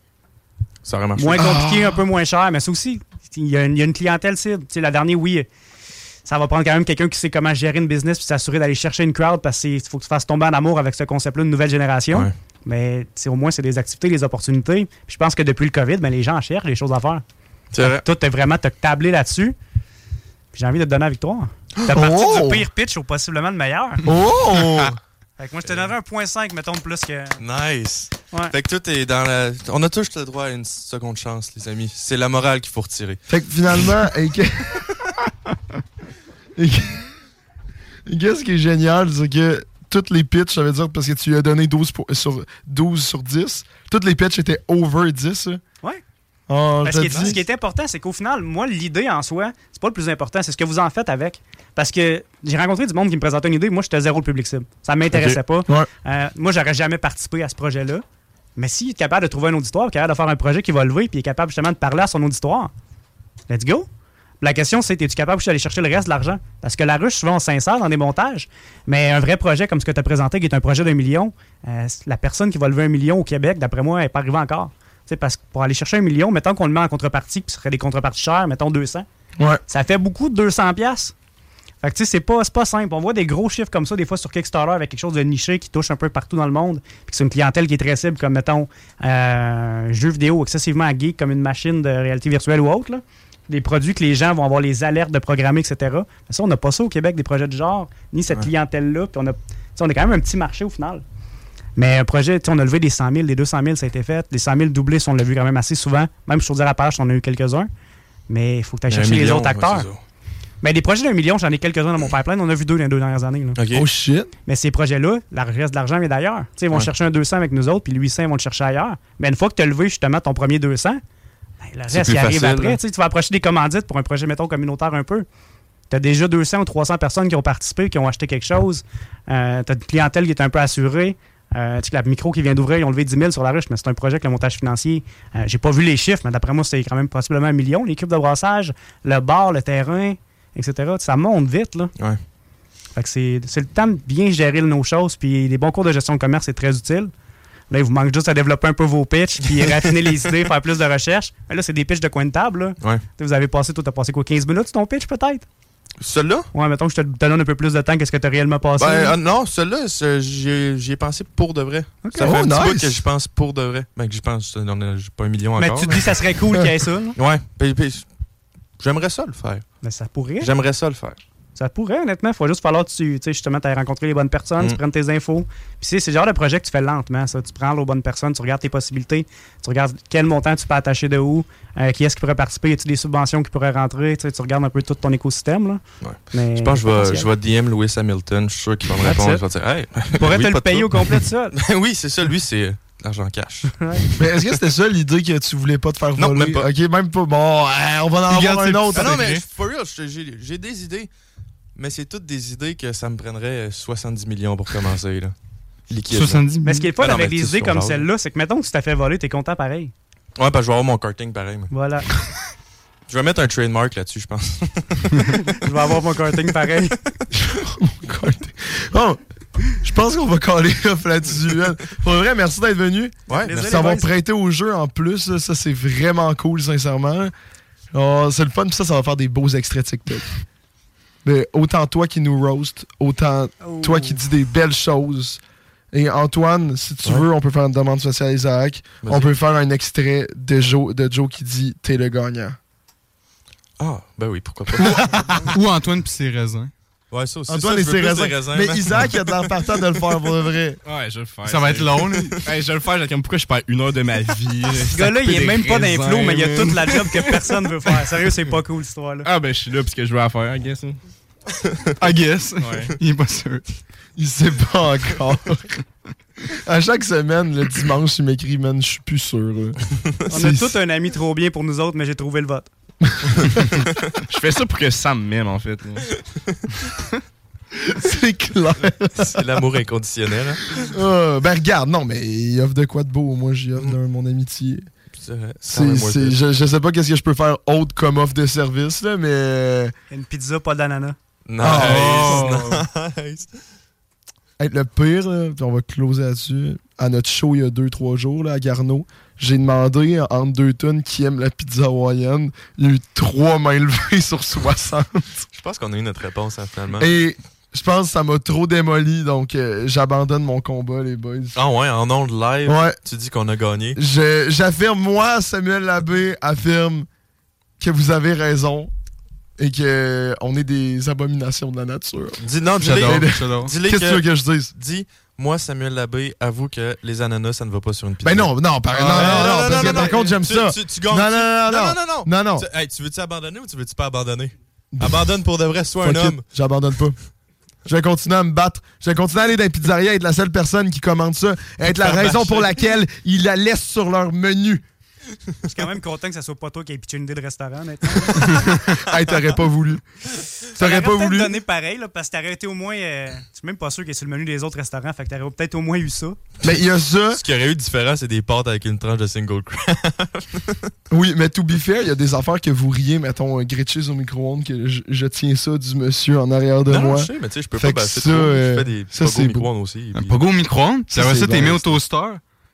Ça aurait marché. Moins compliqué, un peu moins cher, mais ça aussi, il y a une, il y a une clientèle cible. Tu sais, la dernière, oui, ça va prendre quand même quelqu'un qui sait comment gérer une business puis s'assurer d'aller chercher une crowd parce qu'il faut que tu fasses tomber en amour avec ce concept-là de nouvelle génération. Ouais. Mais au moins, c'est des activités, des opportunités. Puis je pense que depuis le COVID, ben, les gens cherchent des choses à faire. C'est vrai. Toi, t'as vraiment te tablé là-dessus. Puis j'ai envie de te donner la victoire. T'as parti Oh! du pire pitch au possiblement le meilleur. Oh! Fait que moi, je te donnerais un point 5, mettons, de plus que. Nice. Ouais. Fait que tout est dans la. On a tous le droit à une seconde chance, les amis. C'est la morale qu'il faut retirer. Fait que finalement, que- qu'est-ce qui est génial, c'est que toutes les pitches, ça veut dire parce que tu lui as donné 12, pour- sur, 12 sur 10, toutes les pitches étaient over 10. là. Ouais. Oh, Parce te que ce qui est important, c'est qu'au final, moi, l'idée en soi, c'est pas le plus important, c'est ce que vous en faites avec. Parce que j'ai rencontré du monde qui me présentait une idée, moi, j'étais zéro le public cible. Ça m'intéressait pas. Ouais. Euh, moi, j'aurais jamais participé à ce projet-là. Mais s'il est capable de trouver un auditoire, capable de faire un projet qui va lever, puis il est capable justement de parler à son auditoire, let's go. La question, c'est es-tu capable d'aller chercher le reste de l'argent? Parce que la ruche, souvent, on s'insère dans des montages. Mais un vrai projet comme ce que tu as présenté, qui est un projet d'un million, euh, la personne qui va lever un million au Québec, d'après moi, elle n'est pas arrivée encore. Parce que pour aller chercher un million, mettons qu'on le met en contrepartie, puis ce serait des contreparties chères, mettons 200. Ouais. Ça fait beaucoup de 200 pièces. Fait que tu sais, c'est pas, pas simple. On voit des gros chiffres comme ça, des fois sur Kickstarter, avec quelque chose de niché qui touche un peu partout dans le monde, puis que c'est une clientèle qui est très cible, comme mettons euh, un jeu vidéo excessivement geek, comme une machine de réalité virtuelle ou autre. là. Des produits que les gens vont avoir les alertes de programmer, etc. Mais ça, on n'a pas ça au Québec, des projets de genre, ni cette clientèle-là. Puis on a, on est quand même un petit marché au final. Mais un projet, tu sais, on a levé des 100 000, des 200 000, ça a été fait. Les 100 000 doublés, on l'a vu quand même assez souvent. Même sur dire la page, on en a eu quelques-uns. Mais il faut que tu ailles chercher les autres acteurs. Mais des projets d'un million, j'en ai quelques-uns dans mon pipeline. On a vu deux dans les deux dernières années. là. Oh shit. Mais ces projets-là, le reste de l'argent vient d'ailleurs. Tu sais, Ils vont Ouais. chercher un 200 avec nous autres, puis le 800, ils vont le chercher ailleurs. Mais une fois que tu as levé justement ton premier 200, ben, le C'est reste, il arrive facile, après. là. Tu vas approcher des commandites pour un projet, mettons, communautaire un peu. Tu as déjà 200 ou 300 personnes qui ont participé, qui ont acheté quelque chose. Euh, tu as une clientèle qui est un peu assurée. Euh, tu sais, la micro qui vient d'ouvrir, ils ont levé 10 000 sur la ruche, mais c'est un projet avec le montage financier. Euh, J'ai pas vu les chiffres, mais d'après moi, c'est quand même possiblement un million. L'équipe de brassage, le bar, le terrain, etc. Ça monte vite. Là. Ouais. Fait que c'est c'est le temps de bien gérer nos choses, puis les bons cours de gestion de commerce, c'est très utile. Là, il vous manque juste à développer un peu vos pitchs, puis raffiner les idées, faire plus de recherche. Mais là, c'est des pitchs de coin de table. Là. Ouais. Vous avez passé, toi, t'as passé quoi, 15 minutes sur ton pitch, peut-être? Celui-là? Ouais, mettons que je te te donne un peu plus de temps qu'est-ce que tu as réellement passé. Ben, ah, non, celui-là, j'y ai pensé pour de vrai. Ça fait Oh, un petit bout que j'y pense pour de vrai. Ben, que j'y pense, on a- j'ai pas un million mais encore. tu te dis que ça serait cool qu'il y ait ça. là. Ouais, j'aimerais ça le faire. Mais ça pourrait. J'aimerais ça le faire. Ça pourrait, honnêtement. Il faut juste falloir que tu, justement, tu rencontré les bonnes personnes, tu Mm. prennes tes infos. Puis c'est le genre de projet que tu fais lentement, ça. Tu prends les bonnes personnes, tu regardes tes possibilités, tu regardes quel montant tu peux attacher de où, euh, qui est-ce qui pourrait participer, y a-t-il des subventions qui pourraient rentrer, tu regardes un peu tout ton écosystème, là. Ouais. Mais Je pense que je vais, potentiel. je vais DM Lewis Hamilton. Je suis sûr qu'il va me répondre. Je vais dire, hey. Tu pourrais oui, te le payer au complet de ça. oui, c'est ça. Lui, c'est l'argent cash. Mais est-ce que c'était ça l'idée que tu voulais pas te faire Non, voler? même pas. Ok, même pas. Bon, euh, on va en avoir un autre. Ah non, mais for real, j'ai des idées. Mais c'est toutes des idées que ça me prendrait euh, 70 millions pour commencer. Là. Liquide. là. 70 Mais ce qui est fun Ah avec des idées comme celle-là, c'est que, mettons que tu t'as fait voler, t'es content pareil. Ouais, parce que je vais avoir mon karting pareil. moi. Voilà. Je vais mettre un trademark là-dessus, je pense. Je vais avoir mon karting pareil. Bon, je pense qu'on va caler off là-dessus. man. Pour vrai, merci d'être venu. Ouais, Merci d'avoir prêté au jeu en plus. Ça, c'est vraiment cool, sincèrement. Oh, c'est le fun, puis ça, ça va faire des beaux extraits TikTok. Mais autant toi qui nous roast, autant toi qui dis des belles choses. Et Antoine, si tu Ouais. veux, on peut faire une demande spéciale à Isaac. On peut faire un extrait de Joe, de Joe qui dit T'es le gagnant. Ah, ben oui, pourquoi pas. Ou Antoine puis ses raisins. Ouais, ça aussi. Antoine ça, et ses raisins. Mais. Isaac, il a de l'air partant de le faire pour de vrai. Ouais, je vais le faire. Ça va être long. Hey, je vais le faire, j'ai comme pourquoi je perds une heure de ma vie. Ce gars-là, il est même pas d'inflo, mais il a toute la job que personne veut faire. Sérieux, c'est pas cool, cette histoire-là. Ah, ben je suis là parce que je veux la faire, I guess. hein. I guess. Ouais. Il est pas sûr. Il sait pas encore. à chaque semaine, le dimanche, il m'écrit, man, je suis plus sûr. On a C'est- tout un ami trop bien pour nous autres, mais j'ai trouvé le vote. Je fais ça pour que Sam m'aime, en fait. C'est clair. C'est l'amour inconditionnel. hein. Ah, ben regarde, non, mais il offre de quoi de beau. Moi, j'y offre de mon amitié. C'est je, je sais pas qu'est-ce que je peux faire autre comme offre de service, là, mais... Une pizza, pas d'ananas. Nice, Oh. nice. Hey, le pire, là, puis on va closer là-dessus, à notre show il y a 2-3 jours, là, à Garneau, j'ai demandé entre deux tonnes qui aiment la pizza hawaïenne. Il y a eu 3 mains levées sur 60. Je pense qu'on a eu notre réponse, hein, finalement. Et je pense que ça m'a trop démoli, donc euh, j'abandonne mon combat, les boys. Ah ouais, en ondes live, Ouais, tu dis qu'on a gagné. je- j'affirme, moi, Samuel Labbé, affirme que vous avez raison et que on est des abominations de la nature. Dis, non, J'adore, dis-le. Qu'est-ce que tu veux que... que je dise? Dis, moi, Samuel Labbé, avoue que les ananas, ça ne va pas sur une pizza. Ben non, non, par, non, non, non, parce que par contre, j'aime ça. Non, non, non, non, non. non, non. Non, non. Tu, veux-tu abandonner ou tu veux-tu pas abandonner? Abandonne pour de vrai, sois un homme. J'abandonne pas. Je vais continuer à me battre. Je vais continuer à aller dans les pizzerias et être la seule personne qui commande ça. Être la raison pour laquelle ils la laissent sur leur menu. Je suis quand même content que ça soit pas toi qui ait pitché une idée de restaurant, honnêtement. Hey, t'aurais pas voulu. T'aurais pas voulu. donné pareil, là, parce que t'aurais été au moins. euh, je suis même pas sûr qu'il est sur le menu des autres restaurants, fait que t'aurais peut-être au moins eu ça. Mais il y a ça. Ce qu'il y aurait eu de différent, c'est des pâtes avec une tranche de single crab. Oui, mais to be fair, il y a des affaires que vous riez, mettons, un cheese au micro-ondes, que je, je tiens ça du monsieur en arrière de non, moi. je sais, mais tu sais, je peux Fait pas que passer ça, trop. euh, Je fais des ça, pogos c'est micro-ondes aussi. Un puis- pogo au micro-ondes? Ça, Ça, c'est ça, t'es mis au toaster?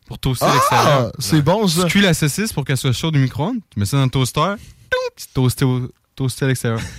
Pour toaster à l'extérieur. Ah, c'est bon ça. Tu cuis la saucisse pour qu'elle soit chaude du micro-ondes. Tu mets ça dans le toaster. Tu toastes au- toasté à l'extérieur.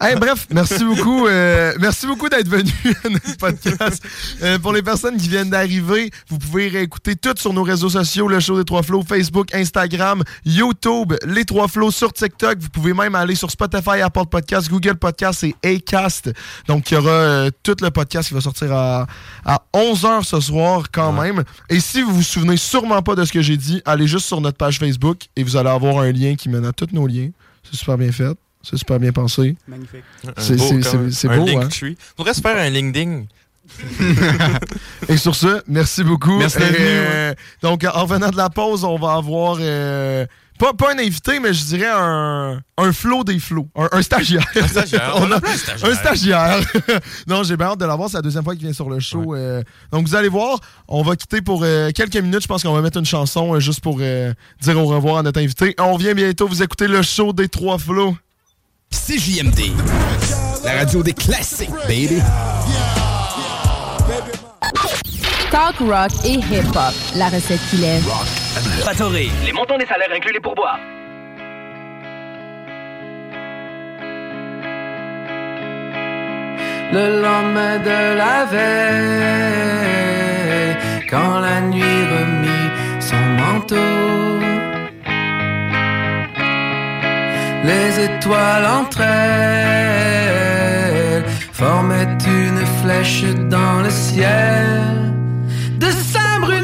Hey, bref, merci beaucoup. euh, merci beaucoup d'être venu à notre podcast. Euh, pour les personnes qui viennent d'arriver, vous pouvez réécouter tout sur nos réseaux sociaux, le show des Trois Flots, Facebook, Instagram, YouTube, les Trois Flots sur TikTok. Vous pouvez même aller sur Spotify, Apple Podcast, Google Podcast et Acast. Donc, il y aura euh, tout le podcast qui va sortir à, à 11h ce soir quand même. Et si vous vous souvenez sûrement pas de ce que j'ai dit, allez juste sur notre page Facebook et vous allez avoir un lien qui mène à tous nos liens. C'est super bien fait. C'est super bien pensé. Magnifique. C'est- beau c'est- link hein. tree. Se faire un LinkedIn. Et sur ce, merci beaucoup. Merci d'être Et, venu, euh, Donc, en venant de la pause, on va avoir euh, pas, pas un invité, mais je dirais un, un flot des flots. Un, un stagiaire. Un stagiaire. On On a- a un stagiaire. Un stagiaire. non, j'ai bien hâte de l'avoir. C'est la deuxième fois qu'il vient sur le show. euh. donc, vous allez voir, on va quitter pour euh, quelques minutes. Je pense qu'on va mettre une chanson euh, juste pour euh, dire au revoir à notre invité. On revient bientôt vous écouter le show des trois flots. CJMD. La radio des classiques, baby. Talk rock et hip-hop, la recette qui lève. Fatoré, les montants des salaires incluent les pourboires. le lendemain de la veille, quand la nuit remit son manteau. Les étoiles entre elles formaient une flèche dans le ciel de Saint-Bruno.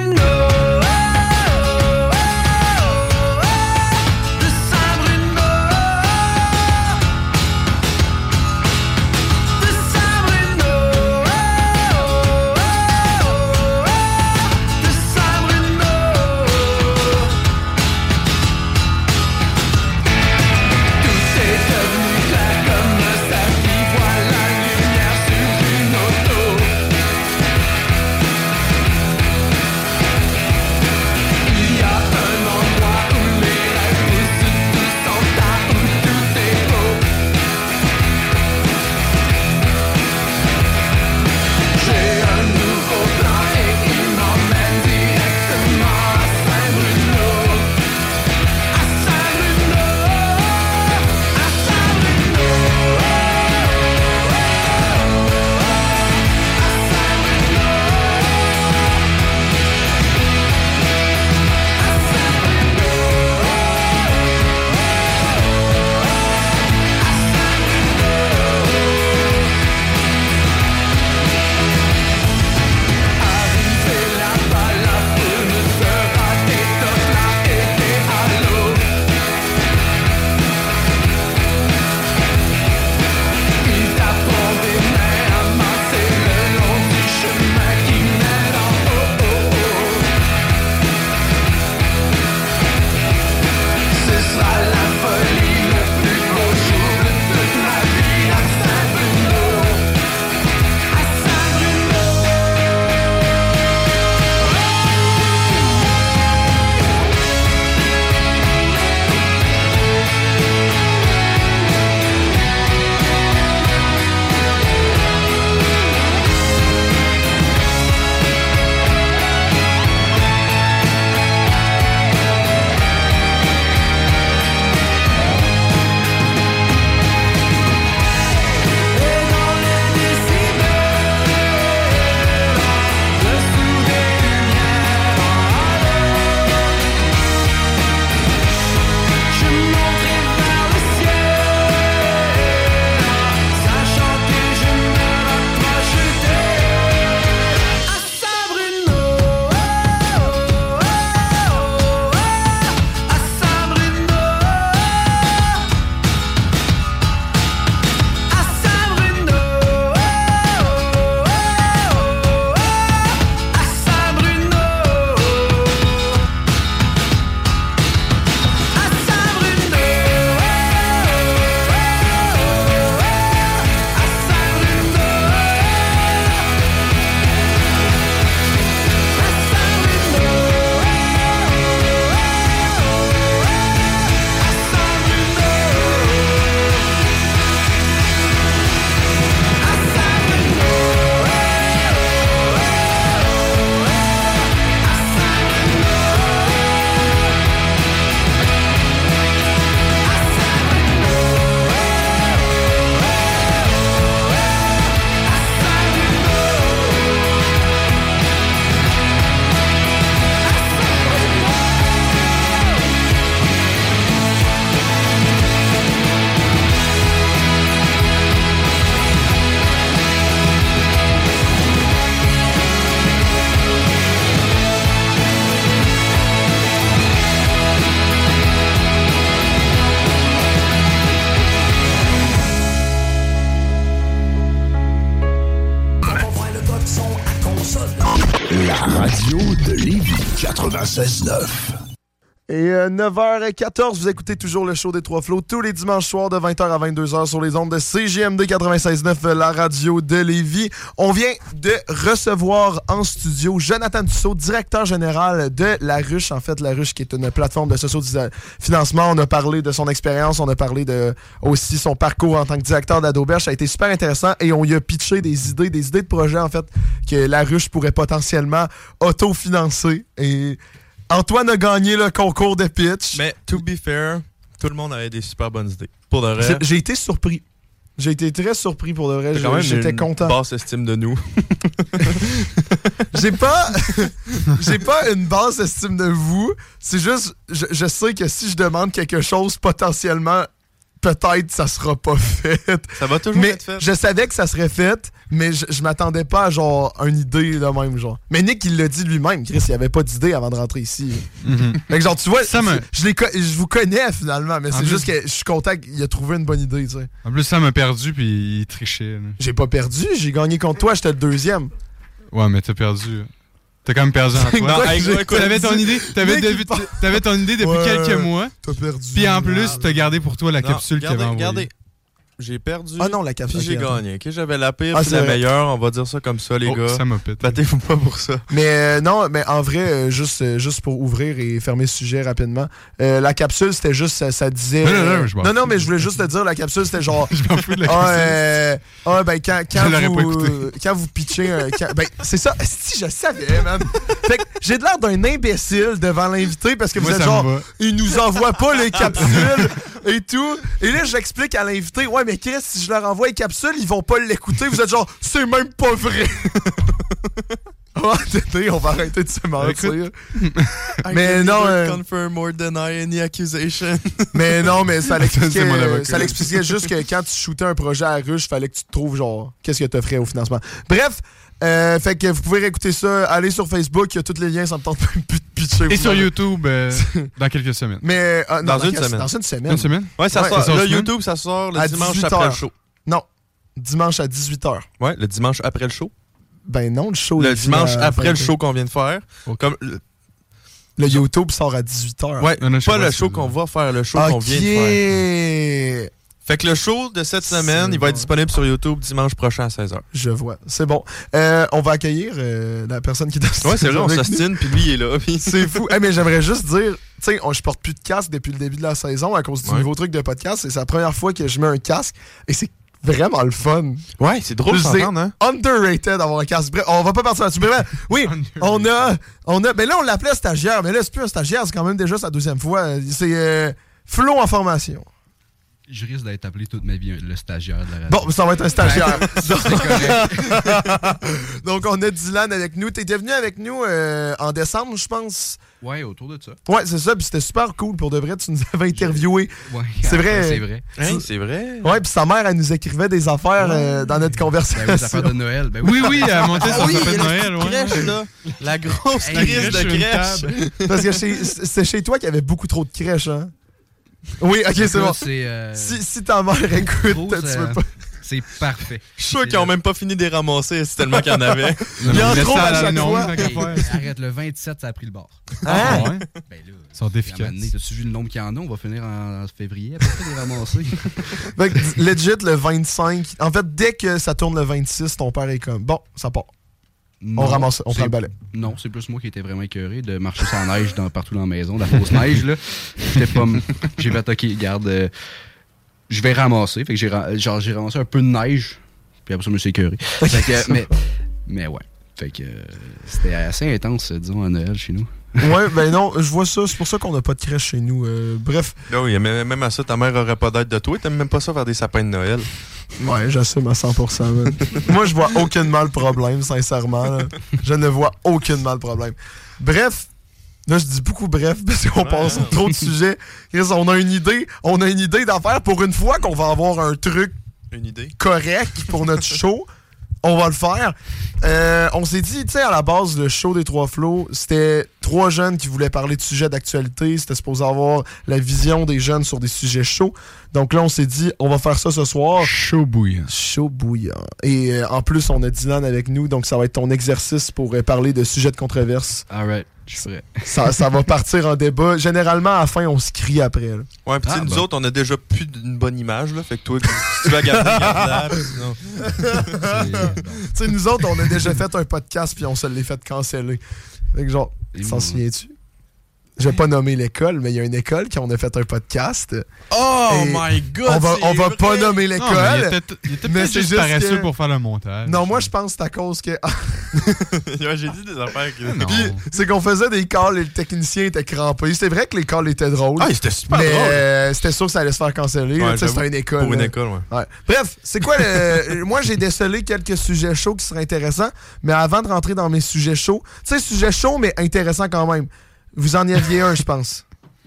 96.9. Et euh, 9h14, vous écoutez toujours le show des Trois Flots tous les dimanches soirs de 20h à 22h sur les ondes de CGMD 96.9, euh, la radio de Lévis. On vient de recevoir en studio Jonathan Dussault, directeur général de La Ruche. En fait, La Ruche qui est une plateforme de socio-financement. On a parlé de son expérience, on a parlé de aussi son parcours en tant que directeur d'Adoberge. Ça a été super intéressant et on y a pitché des idées, des idées de projets en fait que La Ruche pourrait potentiellement autofinancer. Et Antoine a gagné le concours de pitch. Mais to be fair, tout le monde avait des super bonnes idées. Pour de vrai. J'ai été surpris. J'ai été très surpris pour de vrai. J'étais une content. basse estime de nous. J'ai pas, j'ai pas une basse estime de vous. C'est juste, je, je sais que si je demande quelque chose, potentiellement, peut-être ça sera pas fait. Ça va toujours mais être fait. Je savais que ça serait fait, mais je, je m'attendais pas à genre une idée de même genre. Mais Nick il l'a dit lui-même, Chris, il avait pas d'idée avant de rentrer ici. Fait que genre tu vois, Ça me- je, les je vous connais finalement, mais En c'est plus- juste que je suis content qu'il a trouvé une bonne idée, tu sais. En plus, ça m'a perdu, puis il trichait. là. J'ai pas perdu, j'ai gagné contre toi, j'étais le deuxième. Ouais, mais t'as perdu. T'as quand même perdu en C'est toi. T'avais ton idée, t'avais ton idée depuis quelques mois. T'as perdu. Puis en plus, t'as gardé pour toi la capsule qu'il avait envoyée. regardez. J'ai perdu. Ah non, la capsule. Puis j'ai gagné. ok? J'avais la pire, Ah, c'est la vrai. meilleure. On va dire ça comme ça, les Oh, gars. ça m'a pété. Battez-vous pas pour ça. Mais euh, non, mais en vrai, euh, juste, euh, juste pour ouvrir et fermer ce sujet rapidement, euh, la capsule, c'était juste, ça, ça disait... Non, non, non, je m'en non, non, fous. mais je voulais juste te dire, la capsule, c'était genre... Je m'en fous de la Ah, capsule. euh, ah, ben, quand, quand, Je l'aurais pas vous, quand vous pitchez quand- ben, c'est ça. Si, je savais, man. Fait que j'ai de l'air d'un imbécile devant l'invité parce que vous Moi, êtes genre... Il nous envoie pas les capsules et tout. Et là, j'explique à l'invité, ouais, mais Chris, si je leur envoie les capsules, ils vont pas l'écouter. Vous êtes genre, c'est même pas vrai. Oh, on va arrêter de se mentir. mais non, euh, confirm or deny any accusation. mais non, mais ça l'expliquait, avocat. ça l'expliquait juste que quand tu shootais un projet à la ruche, fallait que tu te trouves genre qu'est-ce que tu ferais au financement. Bref, euh, fait que vous pouvez réécouter ça, allez sur Facebook, il y a tous les liens, ça me tente plus de pitcher. Et sur YouTube, euh, dans quelques semaines. Mais euh, non, Dans une semaine. Dans une semaine. Une semaine? Ouais, ça Ouais, sort. Le? YouTube, ça sort le À dimanche 18 après le show. Non, dimanche à 18h. Ouais, le dimanche après le show. Ben non, le show Le dimanche à après le 20. show qu'on vient de faire. Comme, le- Le YouTube sort à 18h. ouais, Non, pas pas le show qu'on va faire, le show qu'on vient de faire. Fait que le show de cette semaine, il va être disponible sur YouTube dimanche prochain à 16h. Je vois. C'est bon. Euh, on va accueillir euh, la personne qui est dans Ouais, c'est vrai, on s'ostine, puis lui, il est là. C'est fou. Eh, mais j'aimerais juste dire, tu sais, je porte plus de casque depuis le début de la saison à cause du Ouais. nouveau truc de podcast. C'est la première fois que je mets un casque et c'est vraiment le fun. Ouais, c'est drôle de hein? underrated d'avoir un casque. Bref, on va pas partir là-dessus. Oui, on a, on a, ben là on l'appelait stagiaire, mais là c'est plus un stagiaire, c'est quand même déjà sa deuxième fois. C'est euh, Flo en formation. Je risque d'être appelé toute ma vie le stagiaire de la radio. Bon, ça va être un stagiaire. Ça, c'est correct. Donc on a Dylan avec nous. T'étais venu avec nous euh, en décembre, je pense. Ouais, autour de ça. Ouais, c'est ça, puis c'était super cool pour de vrai. Tu nous avais interviewé. Ouais, C'est vrai. C'est vrai. Hein, c'est vrai. Ouais, puis sa mère, elle nous écrivait des affaires euh, dans notre conversation. Ben oui, les affaires de Noël. Ben oui, Oui, oui, elle montait Ah son oui, de la Noël. ouais. crèche, là. La grosse Hey, crèche de crèche. Parce que c'est chez toi qu'il y avait beaucoup trop de crèches, hein? Oui, ok, c'est bon. C'est euh, Si, si ta mère écoute, grosse, tu veux pas. c'est parfait. Je suis sûr qu'ils ont même pas fini de les ramasser, c'est tellement qu'il y en avait. Il y en trouve à la chaque fois. arrête, le 27, ça a pris le bord. Ah, ouais? Ben là, Ils sont efficaces. T'as-tu vu le nombre qu'il y en a? On va finir en, en février après les ramasser. Fait que, legit, le 25. En fait, dès que ça tourne le 26, ton père est comme bon, ça part. Non, ramasse, on prend le balai. Non, c'est plus moi qui étais vraiment écœuré de marcher sans neige dans, partout dans la maison, la fausse neige. là. J'étais pas. J'ai fait, OK, garde, euh, je vais ramasser. Fait que j'ai genre, j'ai ramassé un peu de neige, puis après ça, je me suis écœuré. Fait que, mais, mais ouais. Fait que euh, c'était assez intense, disons, à Noël chez nous. Ouais, ben non, je vois ça. C'est pour ça qu'on n'a pas de crèche chez nous. Euh, bref, Là, oui, même à ça, ta mère aurait pas d'aide de toi. T'aimes même pas ça faire des sapins de Noël. ouais, j'assume à 100%. man. Moi, je vois aucunement le problème, sincèrement. là. Je ne vois aucunement le problème. Bref. Là, je dis beaucoup bref parce qu'on passe à trop de sujets. Chris, on a une idée, on a une idée d'affaires pour une fois qu'on va avoir un truc Une idée? correct pour notre show. On va le faire. Euh, on s'est dit, tu sais, à la base, le show des Trois Flots, c'était trois jeunes qui voulaient parler de sujets d'actualité. C'était supposé avoir la vision des jeunes sur des sujets chauds. Donc là, on s'est dit, on va faire ça ce soir. Chaud bouillant. Chaud bouillant. Et euh, en plus, on a Dylan avec nous, donc ça va être ton exercice pour euh, parler de sujets de controverse. Suis prêt. Ça, ça va partir en débat. Généralement, à la fin, on se crie après. là. Ouais, sais, Ah, nous bon. autres, on a déjà plus d'une bonne image, là. Fait que toi, si tu vas garder, bon. Tu sais, nous autres, on a déjà fait un podcast puis on se l'est fait canceller. Fait que genre, s'en souviens-tu? Je vais pas nommer l'école, mais il y a une école qui en a fait un podcast. Oh my god! On va, on va vrai. pas nommer l'école. Non, mais il était, peut-être c'est juste juste paresseux que- pour faire le montage. Non, moi, je pense que c'est à cause que. J'ai dit des affaires qui. Puis, c'est qu'on faisait des calls et le technicien était crampé. C'est vrai que les calls étaient drôles. Ah, c'était super mais drôle. euh, c'était sûr que ça allait se faire canceller. Ouais, c'était une école. Pour une là. école, ouais. Ouais. Bref, c'est quoi le. moi, j'ai décelé quelques sujets chauds qui seraient intéressants. Mais avant de rentrer dans mes sujets chauds, tu sais, sujets chauds, mais intéressants quand même. Vous en y aviez un, je pense.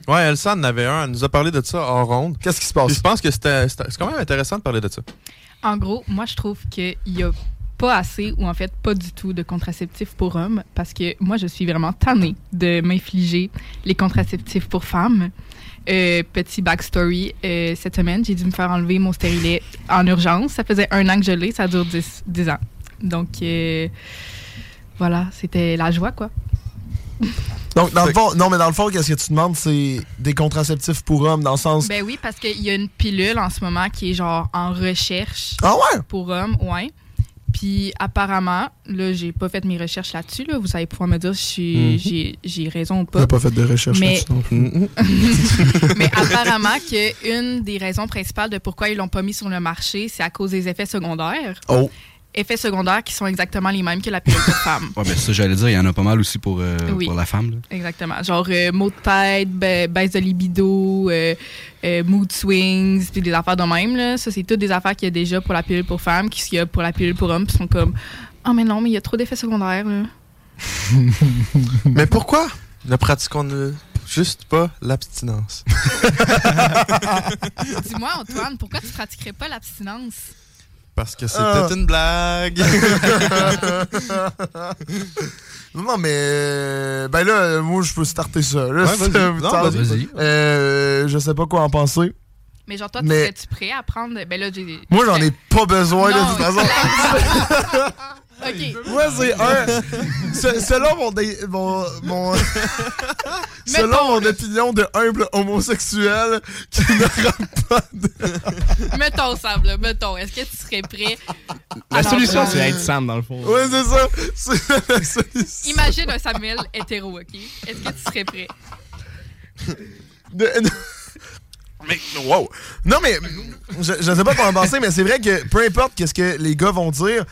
Ouais, Elsa en avait un. Elle nous a parlé de ça en ronde. Qu'est-ce qui se passe? je pense que c'était c'était- c'est quand même intéressant de parler de ça. En gros, moi, je trouve qu'il y a pas assez, ou en fait pas du tout, de contraceptifs pour hommes, parce que moi, je suis vraiment tannée de m'infliger les contraceptifs pour femmes. Euh, petit backstory, euh, cette semaine, j'ai dû me faire enlever mon stérilet en urgence. Ça faisait un an que je l'ai, ça dure 10, 10 ans. Donc, euh, voilà, c'était la joie, quoi. Donc, dans le fond, non, mais dans le fond, qu'est-ce que tu demandes, c'est des contraceptifs pour hommes, dans le sens. Ben oui, parce qu'il y a une pilule en ce moment qui est genre en recherche Ah ouais? pour hommes, ouais. Puis apparemment, là, j'ai pas fait mes recherches là-dessus. Là. Vous allez pouvoir me dire si Mhm. j'ai- raison ou On pas. n'a pas fait de recherche Mais- là-dessus. Mais apparemment que une des raisons principales de pourquoi ils l'ont pas mis sur le marché, c'est à cause des effets secondaires. Oh. Effets secondaires qui sont exactement les mêmes que la pilule pour femmes. Ouais, ben ça, j'allais dire, il y en a pas mal aussi pour, euh, Oui. pour la femme. là. Exactement. Genre euh, maux de tête, ba- baisse de libido, euh, euh, mood swings, puis des affaires de même. Là. Ça, c'est toutes des affaires qu'il y a déjà pour la pilule pour femmes, qu'il y a pour la pilule pour hommes, puis sont comme Ah, mais non, mais il y a trop d'effets secondaires. Là. Mais pourquoi ne pratiquons -ne juste pas l'abstinence? Dis-moi, Antoine, pourquoi tu pratiquerais pas l'abstinence? Parce que c'était Ah. une blague. non, mais. euh, Ben là, moi, je peux starter ça. Là, Ouais, si vas-y. ça vous Non, tente. vas-y, vas-y. Euh, je sais pas quoi en penser. Mais genre, toi, Mais- tu serais-tu prêt à prendre? Ben là, j'ai. Moi, j'en ai pas besoin, de Non, toute façon. OK. Moi, c'est un. Se- selon mon. dé- mon, mon- selon mon opinion de humble homosexuel qui n'aura pas de. Mettons, Sam, là, mettons. Est-ce que tu serais prêt? La solution, prendre? c'est être Sam, dans le fond. Ouais, c'est ça. C'est la solution. Imagine un Samuel hétéro, OK? Est-ce que tu serais prêt? De- Mais, wow! Non, mais, je, je sais pas comment penser, mais c'est vrai que peu importe qu'est-ce que les gars vont dire, euh,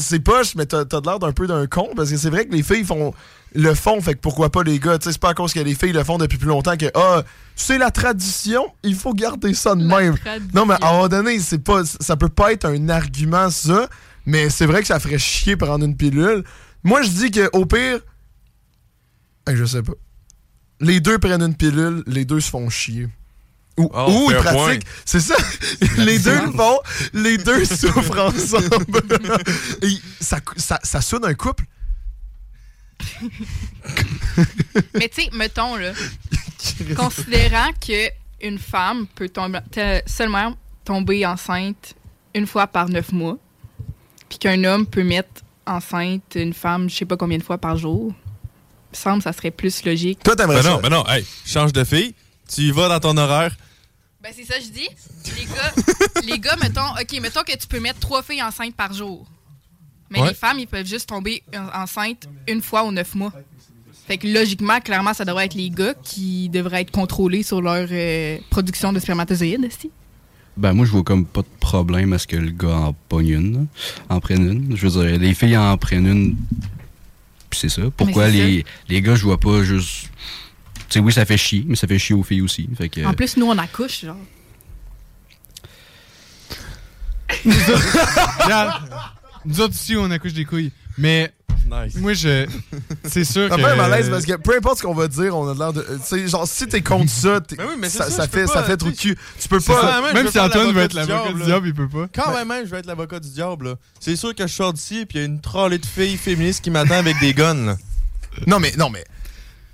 c'est poche, mais t'as t'as l'air d'un peu d'un con, parce que c'est vrai que les filles font le font, fait que pourquoi pas les gars? Tu sais, c'est pas à cause que les filles le font depuis plus longtemps que, ah, c'est la tradition, il faut garder ça de même. Non, mais à un moment donné, c'est pas, ça peut pas être un argument, ça, mais c'est vrai que ça ferait chier prendre une pilule. Moi, je dis que au pire, je sais pas. Les deux prennent une pilule, les deux se font chier. Ou, Oh, ou ils pratiquent. C'est ça. les deux le font, les deux souffrent ensemble. Et ça, ça, ça sonne un couple? Mais tu sais, mettons, là, considérant qu'une femme peut tomber, seulement tomber enceinte une fois par neuf mois, puis qu'un homme peut mettre enceinte une femme, je sais pas combien de fois par jour, il me semble que ça serait plus logique. Toi, Ben non, ben non, hey, change de fille, tu y vas dans ton horaire? Ben, c'est ça, que je dis. Les gars, les gars, mettons, OK, mettons que tu peux mettre trois filles enceintes par jour. Mais Ouais. les femmes, ils peuvent juste tomber en- enceintes une fois aux neuf mois. Fait que logiquement, clairement, ça devrait être les gars qui devraient être contrôlés sur leur euh, production de spermatozoïdes, si. Ben, moi, je vois comme pas de problème à ce que le gars en pogne une, là, en prenne une. Je veux dire, les filles en prennent une, puis c'est ça. Pourquoi c'est les, les gars, je vois pas juste. Tu sais, oui, ça fait chier, mais ça fait chier aux filles aussi. Fait que, En plus, nous, on accouche, genre. Regarde, nous autres ici, on accouche des couilles. Mais moi, je. C'est sûr T'as que. pas un malaise parce que peu importe ce qu'on va dire, on a l'air de. Tu sais, genre, si t'es contre ça, t'es- Ben oui, mais c'est ça, ça, peux fait, pas, ça fait de cul. Tu peux pas. ça, Même si Antoine veut être l'avocat du diable, il peut pas. Quand même, même, je vais être l'avocat du diable. là. C'est sûr que je sors d'ici puis il y a une trolley de filles féministes qui m'attend avec des guns. là. Non, mais, non, mais.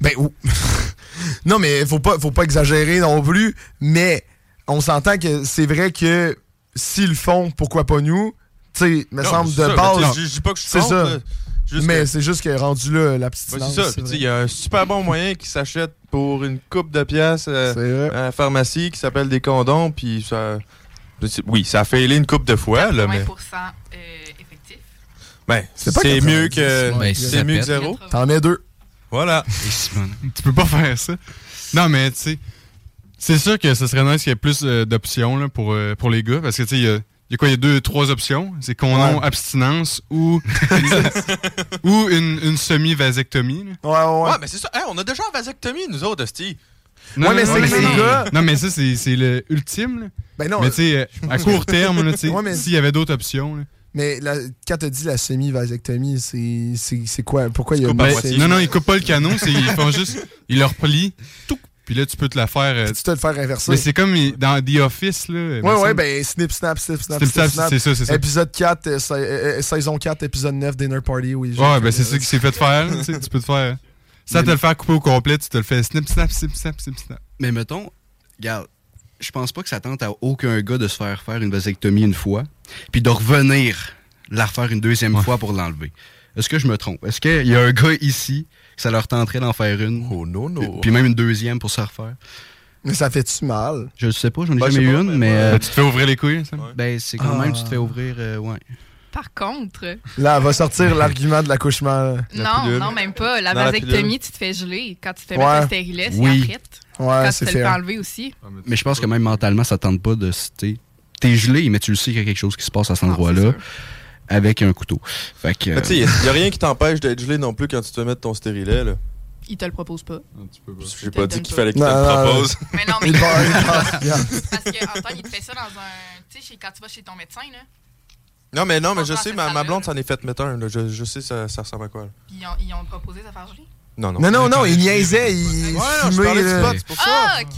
Ben, ou- non, mais faut pas, faut pas exagérer non plus. Mais on s'entend que c'est vrai que s'ils le font, pourquoi pas nous? Tu sais, me Non, semble c'est de ça, base. je- dis pas que je suis contre. Juste mais que- c'est juste que rendu là, Ben, c'est ça. Tu sais, il y a un super bon moyen qui s'achète pour une coupe de pièces euh, à la pharmacie qui s'appelle des condoms. Puis ça. Oui, ça a failé une coupe de fois, là, mais. 20 euh, effectif. Ben, C'est pas c'est 90, mieux que. Ben, c'est mieux que zéro. T'en mets deux. Voilà. tu peux pas faire ça. Non, mais tu sais, c'est sûr que ce serait nice qu'il y ait plus euh, d'options là, pour, euh, pour les gars. Parce que tu sais, il y a, il y a quoi? Il y a deux, trois options. C'est condom, Ouais. abstinence ou, ou une, une semi-vasectomie. Ouais, ouais. Ouais, mais c'est ça. Hey, on a déjà la vasectomie, nous autres, Esti. Non, Ouais, mais c'est les non. gars- Non, mais ça, c'est c'est le ultime. là. Ben non, mais tu sais, euh, à court terme, là, tu sais, Ouais, mais- s'il y avait d'autres options. là. Mais la- quand t'as dit la semi-vasectomie, c'est- c'est c'est quoi? Pourquoi il y a une non, non, ils coupent pas le canon, c'est- ils font juste. Ils le replient, tout, puis là, tu peux te la faire. euh, Tu te le faire inverser. mais c'est comme dans The Office, là. Ouais, ouais, ben snip, snap, snip, snap, Snip, snap, c'est ça, c'est ça. Épisode 4, euh, sa- euh, euh, saison 4, épisode 9, Dinner Party, oui. Ouais, ben c'est ça qui s'est fait faire. tu sais, tu peux te faire. Sans te le faire couper au complet, tu te le fais snip, snap, snip, snap, snip, snap. Mais mettons, regarde, je pense pas que ça tente à aucun gars de se faire faire une vasectomie une fois, puis de revenir la refaire une deuxième fois pour l'enlever. Est-ce que je me trompe? Est-ce qu'il y a un gars ici que ça leur tenterait d'en faire une? Oh non, non. Puis même une deuxième pour se refaire? Mais ça fait-tu mal? Je sais pas, j'en ai Ben, je jamais eu une, mais mais... euh, Tu te fais ouvrir les couilles, ça? Ben, c'est quand Ah. même, tu te fais ouvrir, euh, ouais. Par contre, Là, elle va sortir l'argument de l'accouchement. non, non, même pas. La vasectomie, tu te fais geler. Quand tu te fais Ouais. mettre stérilet, c'est Oui. Ouais, Quand c'est tu te le fait. fais enlever aussi. Mais je pense que même mentalement, ça tente pas de... T'es gelé, mais tu le sais qu'il y a quelque chose qui se passe à cet endroit-là avec un couteau. Fait que... Mais tu sais, il n'y a rien qui t'empêche d'être gelé non plus quand tu te mets ton stérilet. Là. Il te le propose pas. J'ai pas dit qu'il fallait qu'il te le propose. Mais non, mais. Parce que Antoine, il te fait ça dans un. Tu sais, quand tu vas chez ton médecin, là. Non, mais non, mais je sais, ma, ma blonde s'en est fait mettre un. là. Je, je sais, ça, ça ressemble à quoi. là. Ils ont, ils ont proposé de faire geler. Non, non. Non, non, non, il niaisait, il Ouais, non, je fumait, parlais du là. pot, c'est pour ça. Ah, ok, ok.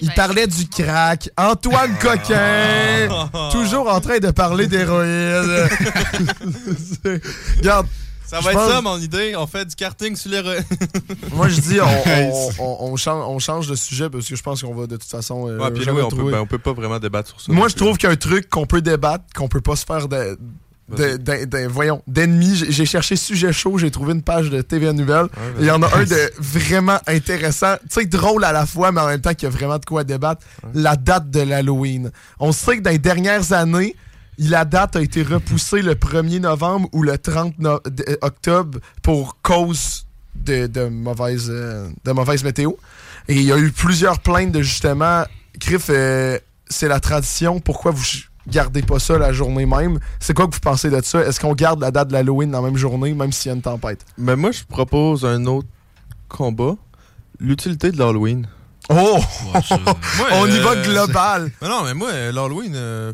Il j'avais- parlait du crack. Antoine Coquin, toujours en train de parler d'héroïne. Regarde. Ça va être ça, mon idée. On fait du karting sur les. re- Moi, je dis, on, on- on- on change, on change de sujet parce que je pense qu'on va de toute façon. euh, Ouais, puis jamais oui, on peut, ben, on peut pas vraiment débattre sur ça. Moi, je trouve qu'un truc qu'on peut débattre, qu'on peut pas se faire de. De- de- de- voyons, d'ennemis. J'ai- cherché sujet chaud, j'ai trouvé une page de TVA Nouvelle. Il y en a un de vraiment intéressant, tu sais, drôle à la fois, mais en même temps qu'il y a vraiment de quoi débattre. La date de l'Halloween. On sait que dans les dernières années, la date a été repoussée le 1er novembre ou le 30 no- d- euh, octobre pour cause de, de mauvaise, euh, de mauvaise météo. Et il y a eu plusieurs plaintes de justement, Criff, euh, c'est la tradition, pourquoi vous gardez pas ça la journée même? C'est quoi que vous pensez de ça? Est-ce qu'on garde la date de l'Halloween dans la même journée, même s'il y a une tempête? Mais moi, je propose un autre combat. L'utilité de l'Halloween. Oh! Moi, On y euh, va global. Mais non, mais moi, euh, l'Halloween, euh,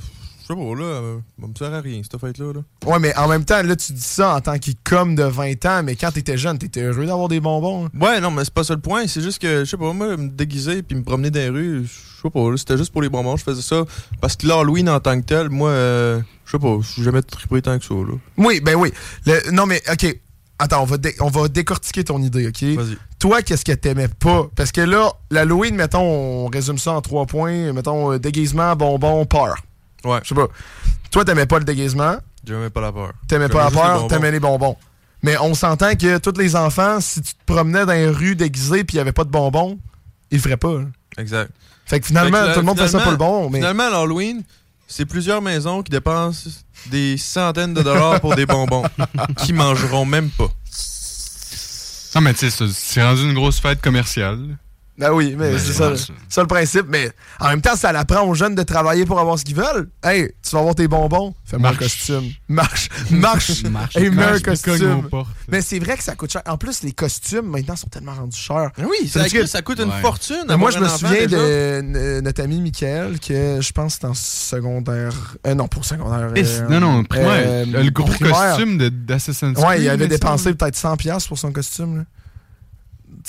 sais pas, là, euh, ça me sert à rien, cette fête-là. Là. Ouais, mais en même temps, là, tu dis ça en tant qu'icôme de 20 ans, mais quand t'étais jeune, t'étais heureux d'avoir des bonbons. hein? Ouais, non, mais c'est pas ça le point. C'est juste que, je sais pas, moi, me déguiser puis me promener dans les rues, je sais pas, là, c'était juste pour les bonbons. Je faisais ça parce que l'Halloween en tant que tel, moi, euh, je sais pas, je suis jamais trippé tant que ça. Là. Oui, ben oui. Le- non, mais OK. Attends, on va, on va décortiquer ton idée, OK? Toi, qu'est-ce que t'aimais pas? Parce que là, l'Halloween, mettons, on résume ça en trois points. Mettons, euh, déguisement, bonbon, peur. Ouais. Je sais pas. Toi, t'aimais pas le déguisement, J'aimais pas la peur. t'aimais pas la peur, t'aimais les bonbons. Mais on s'entend que tous les enfants, si tu te promenais dans les rues déguisés puis il y avait pas de bonbons, ils le feraient pas. hein. Exact. Fait que finalement, Fait que, tout le monde fait ça pour le finalement- bon. Mais... Finalement, l'Halloween, c'est plusieurs maisons qui dépensent des centaines de dollars pour des bonbons qui mangeront même pas. Non, mais tu sais, c'est- c'est rendu une grosse fête commerciale. Ben oui, mais Ben, c'est ça, ça. le principe. Mais en même temps, ça l'apprend aux jeunes de travailler pour avoir ce qu'ils veulent. Hey, tu vas avoir tes bonbons, fais-moi un costume. Marche, marche, Marche. et mets un costume. Mais c'est vrai que ça coûte cher. En plus, les costumes, maintenant, sont tellement rendus chers. Oui, ça, Parce que- ça coûte une Ouais. fortune. Moi, je me souviens de euh, notre ami Michael, que je pense que c'est en secondaire. Euh, non, pour secondaire. Euh, non, non, primaire. euh, le gros primaire. costume de- d'Assassin's Creed. Ouais, il avait dépensé peut-être 100$ pour son costume. là.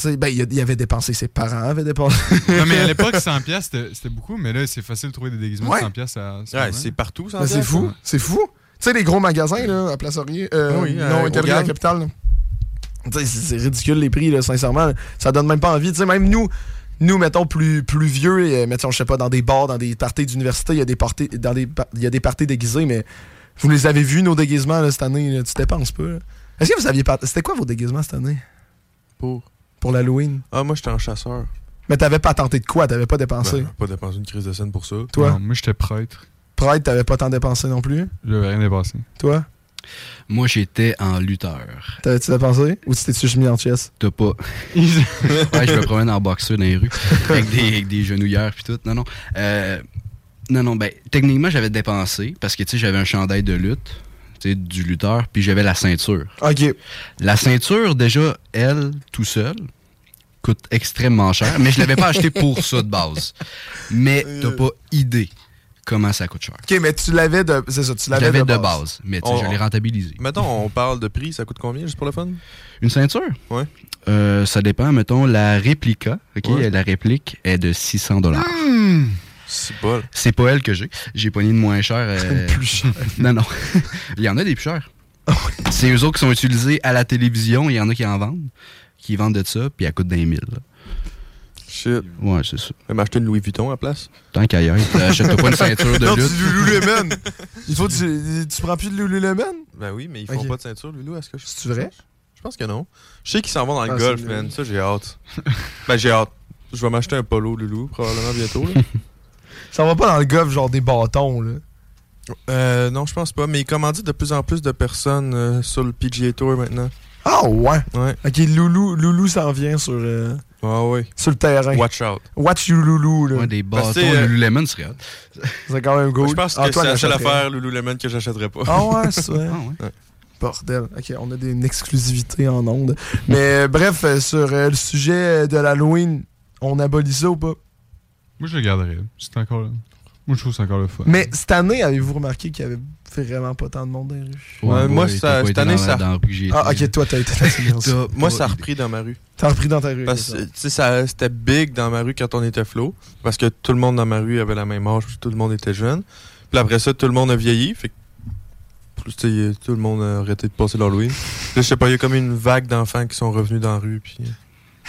Ben, il, avait dépensé, ses parents avaient dépensé. Non, mais à l'époque, 100$, piastres, c'était c'était beaucoup, mais là, c'est facile de trouver des déguisements Ouais. de 100$ piastres à ce Ouais, moment. c'est partout, ça. Ben, c'est fou, c'est fou. Tu sais, les gros magasins, là, à Place Laurier, euh, Ah oui, euh, non, de la. Capitale, c'est ridicule les prix, là, sincèrement. là. Ça donne même pas envie. Tu sais, même nous, nous, mettons, plus, plus vieux, euh, mettons, je sais pas, dans des bars, dans des parties d'université, il y a des parties, dans des, il y a des parties déguisées, mais vous les avez vus, nos déguisements, là, cette année, là, tu dépenses pas. Est-ce que vous aviez pas. C'était quoi vos déguisements cette année? Pour? Pour l'Halloween? Ah, moi, j'étais un chasseur. Mais t'avais pas tenté de quoi? T'avais pas dépensé? Ben, pas dépensé une crise de scène pour ça. Toi? Non, moi, j'étais prêtre. Prêtre, t'avais pas tant dépensé non plus? J'avais rien dépassé. Toi? Moi, j'étais en lutteur. T'as- Tu l'as pensé? Ou tu t'es-tu mis en chess? T'as pas. ouais, je me promène en boxeur dans les rues. avec, des, avec des genouillères puis tout. Non, non. Euh, non, non, ben, techniquement, j'avais dépensé parce que, tu sais, j'avais un chandail de lutte, du lutteur, puis j'avais la ceinture. OK. La ceinture, déjà, elle, tout seul, coûte extrêmement cher, mais je l'avais pas acheté pour ça de base. Mais t'as pas idée comment ça coûte cher. OK, mais tu l'avais de... C'est ça, tu Je l'avais de, de base. base, mais On- je l'ai rentabilisé. Mettons, on parle de prix, ça coûte combien, juste pour le fun? Une ceinture? Ouais. Euh, ça dépend, mettons, la réplica, OK? Ouais. La réplique est de 600 dollars. Bol. C'est pas elle que j'ai. J'ai pogné de moins cher. euh, Plus cher. Non, non. il y en a des plus chers. C'est eux autres qui sont utilisés à la télévision. Il y en a qui en vendent. Qui vendent de ça, puis elle coûte d'un mille. Shit. Ouais, c'est ça. Je vais m'acheter une Louis Vuitton à la place. Tant qu'ailleurs, achète pas une ceinture de non, lutte. du Lululemon. Il faut tu... Tu prends plus de Lululemon? Ben oui, mais ils font pas de ceinture, Loulou, est-ce que je C'est vrai? Je pense que non. Je sais qu'ils s'en vont dans le Ah, golf, man. Ça, j'ai hâte. ben, j'ai hâte. Je vais m'acheter un polo, Loulou, probablement bientôt. là. Ça va pas dans le golf, genre des bâtons, là. Euh, non, je pense pas. Mais ils commandent de plus en plus de personnes euh, sur le PGA Tour maintenant. Ah ouais? Ouais. OK, Loulou, Loulou s'en vient sur, euh, Ah oui. sur le terrain. Watch out. Watch you Loulou, là. Ouais, des Parce que, bâtons euh, Lululemon serait hot. C'est quand même cool. Je pense que c'est la seule achèterait. affaire Lululemon que j'achèterais pas. Ah ouais, c'est vrai. Ah ouais. Bordel. OK, on a des, une exclusivité en ondes. Mais euh, bref, euh, sur euh, le sujet de l'Halloween, on abolit ça ou pas? Moi, je le garderais. C'est encore. Moi, je trouve que c'est encore le fun. Mais cette année, avez-vous remarqué qu'il y avait vraiment pas tant de monde dans les rues? Ouais, moi, ouais, ça- cette année, dans- ça- dans rue Ah, ok, toi, t'as été dans Moi, ça a repris dans ma rue. T'as repris dans ta rue. Parce que, ça. tu sais, ça- c'était big dans ma rue quand on était flow. Parce que tout le monde dans ma rue avait la même âge, puis tout le monde était jeune. Puis après ça, tout le monde a vieilli. Fait que, tout le monde a arrêté de passer l'Halloween. Là, je sais pas, il y a comme une vague d'enfants qui sont revenus dans la rue. Puis...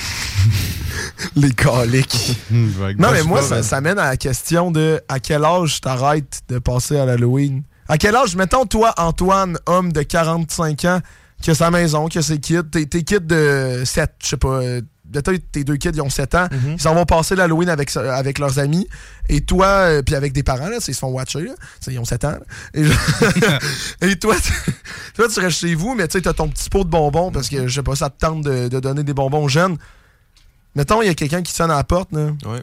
Les coliques. Non, mais moi, ça, mène à la question de à quel âge t'arrêtes de passer à l'Halloween? À quel âge, mettons, toi, Antoine, homme de 45 ans, qui a sa maison, qui a ses kids, tes, tes kids de 7, je sais pas, mettons, tes deux kids, ils ont 7 ans, Mhm. ils s'en vont passer l'Halloween avec, avec leurs amis, et toi, euh, puis avec des parents, là, ils se font watcher, là, ils ont 7 ans, et, je- et toi, tu, toi, tu restes chez vous, mais tu sais, t'as ton petit pot de bonbons, parce que, je sais pas, ça te tente de, de donner des bonbons aux jeunes. Mettons, il y a quelqu'un qui sonne à la porte, là. Ouais.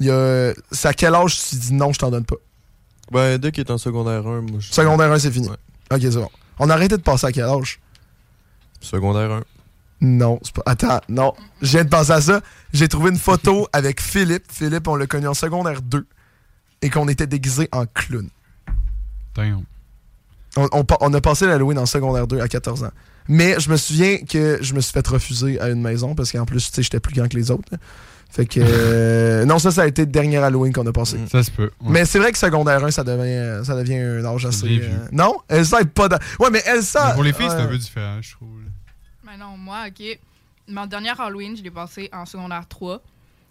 Y a. C'est à quel âge tu dis non, je t'en donne pas? Ben, dès qu'il est en secondaire 1, moi, je... Secondaire 1, c'est fini. Ouais. Ok, c'est bon. On a arrêté de passer à quel âge? Secondaire 1. Non, c'est pas. Attends, non. Je viens de penser à ça. J'ai trouvé une photo avec Philippe. Philippe, on l'a connu en secondaire 2. Et qu'on était déguisé en clown. Damn. On, on pa- on a passé l'Halloween en secondaire 2 à 14 ans. Mais je me souviens que je me suis fait refuser à une maison parce qu'en plus, tu sais, j'étais plus grand que les autres. là. Fait que. euh, non, ça, ça a été le dernier Halloween qu'on a passé. Ça se peut. ouais. Mais c'est vrai que secondaire 1, ça devient, ça devient un âge assez. euh, non? Elsa est pas. Ouais, mais Elsa. Mais pour les filles, c'est un peu différent, je trouve. là. Non, moi, OK. Mon dernier Halloween, je l'ai passé en secondaire 3.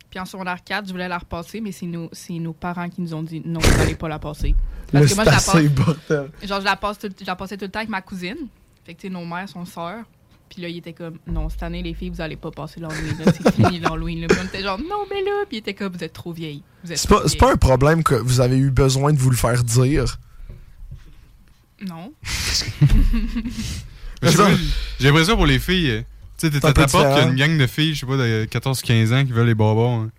Puis en secondaire 4, je voulais la repasser, mais c'est nos, c'est nos parents qui nous ont dit non, vous n'allez pas la passer. Parce Là, que moi, je la passe. Genre, je la, passe tout, je la passais tout le temps avec ma cousine. Fait que, tu sais, nos mères sont sœurs. Puis là, il était comme, non, cette année, les filles, vous allez pas passer l'Halloween. là. C'est fini l'Halloween. là. Puis on était genre, non, mais là. Puis il était comme, vous êtes trop vieille. C'est pas, c'est pas un problème que vous avez eu besoin de vous le faire dire. Non. Pas, J'ai l'impression pour les filles, euh, tu sais, t'es à ta porte, qu'il y a une gang de filles, je sais pas, de 14-15 ans qui veulent les bonbons. hein.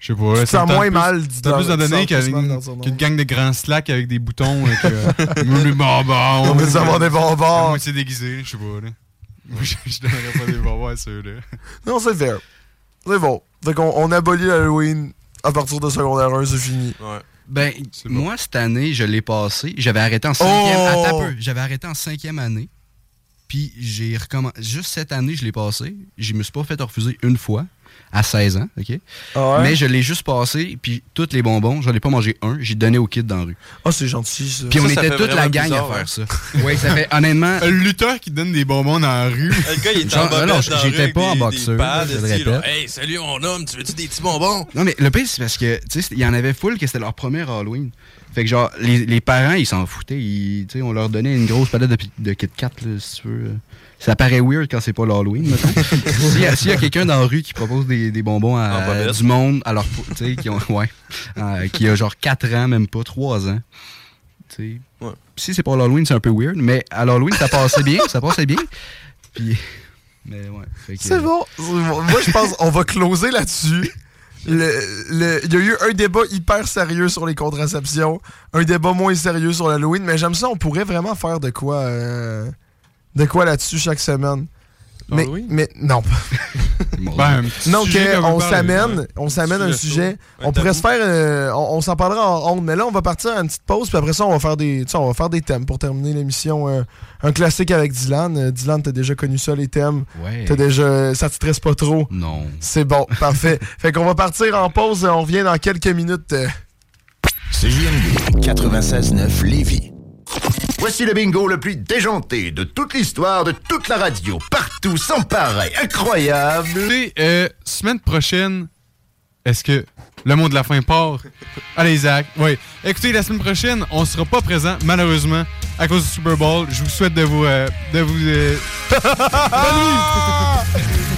Je sais pas. te ça sens moins plus- mal tente plus nom. qu'une gang de grands slacks avec des boutons. et que, euh, les bonbons. On veut avoir des bonbons. Moi, c'est déguisé, je sais pas. Là. Moi, je, je donnerais pas des bonbons à ceux-là. Non, c'est fair. C'est bon. Fait qu'on on abolit l'Halloween à partir de secondaire 1, c'est fini. Ouais. Ben, moi, cette année, je l'ai passé. J'avais arrêté en cinquième. Oh! Attends un peu. J'avais arrêté en cinquième année. Puis j'ai recommencé. Juste cette année, je l'ai passé. Je me suis pas fait refuser une fois. À 16 ans, OK? Ah ouais? Mais je l'ai juste passé, puis tous les bonbons, j'en ai pas mangé un, j'ai donné au kid dans la rue. Ah, c'est gentil, ça. Puis on Ça, ça était toute la gang bizarre, à faire hein. ça. Oui, ça fait honnêtement. Le lutteur qui donne des bonbons dans la rue. Le gars, il est Genre, en non, j'étais pas en boxeur. Hey, salut mon homme, tu veux-tu des petits bonbons? Non, mais le pire, c'est parce que, tu sais, il y en avait full que c'était leur premier Halloween. Fait que, genre, les, les parents, ils s'en foutaient. Ils, on leur donnait une grosse palette de, de Kit Kat, là, si tu veux. Ça paraît weird quand c'est pas l'Halloween, mettons. S'il y a, s'il y a quelqu'un dans la rue qui propose des, des bonbons à du monde, alors, tu sais, qui ont, ouais, euh, qui a genre 4 ans, même pas 3 ans, tu sais. Si c'est pour l'Halloween, c'est un peu weird, mais à l'Halloween, ça passait bien, ça passait bien. Puis, mais ouais. C'est bon. c'est bon. Moi, je pense qu'on va closer là-dessus. Il y a eu un débat hyper sérieux sur les contraceptions, un débat moins sérieux sur l'Halloween, mais j'aime ça, on pourrait vraiment faire de quoi euh, de quoi là-dessus chaque semaine. Mais, Halloween? mais non. Ben, parler, s'amène, ouais. on s'amène un sujet un On pourrait se faire, euh, on, on s'en parlera en honte, mais là on va partir à une petite pause, puis après ça on va faire des, on va faire des thèmes pour terminer l'émission. euh, un classique avec Dylan. Euh, Dylan, t'as déjà connu ça les thèmes? Ouais. T'as déjà, ça te stresse pas trop? Non. C'est bon, parfait. Fait qu'on va partir en pause, on revient dans quelques minutes. euh. CJMD 96.9 Lévis. Voici le bingo le plus déjanté de toute l'histoire de toute la radio. Partout, sans pareil. Incroyable. Écoutez, euh, semaine prochaine, est-ce que le mot de la fin part? Allez, Zach. Oui. Écoutez, la semaine prochaine, on sera pas présent, malheureusement, à cause du Super Bowl. Je vous souhaite de vous. euh, de vous euh, Bonne nuit!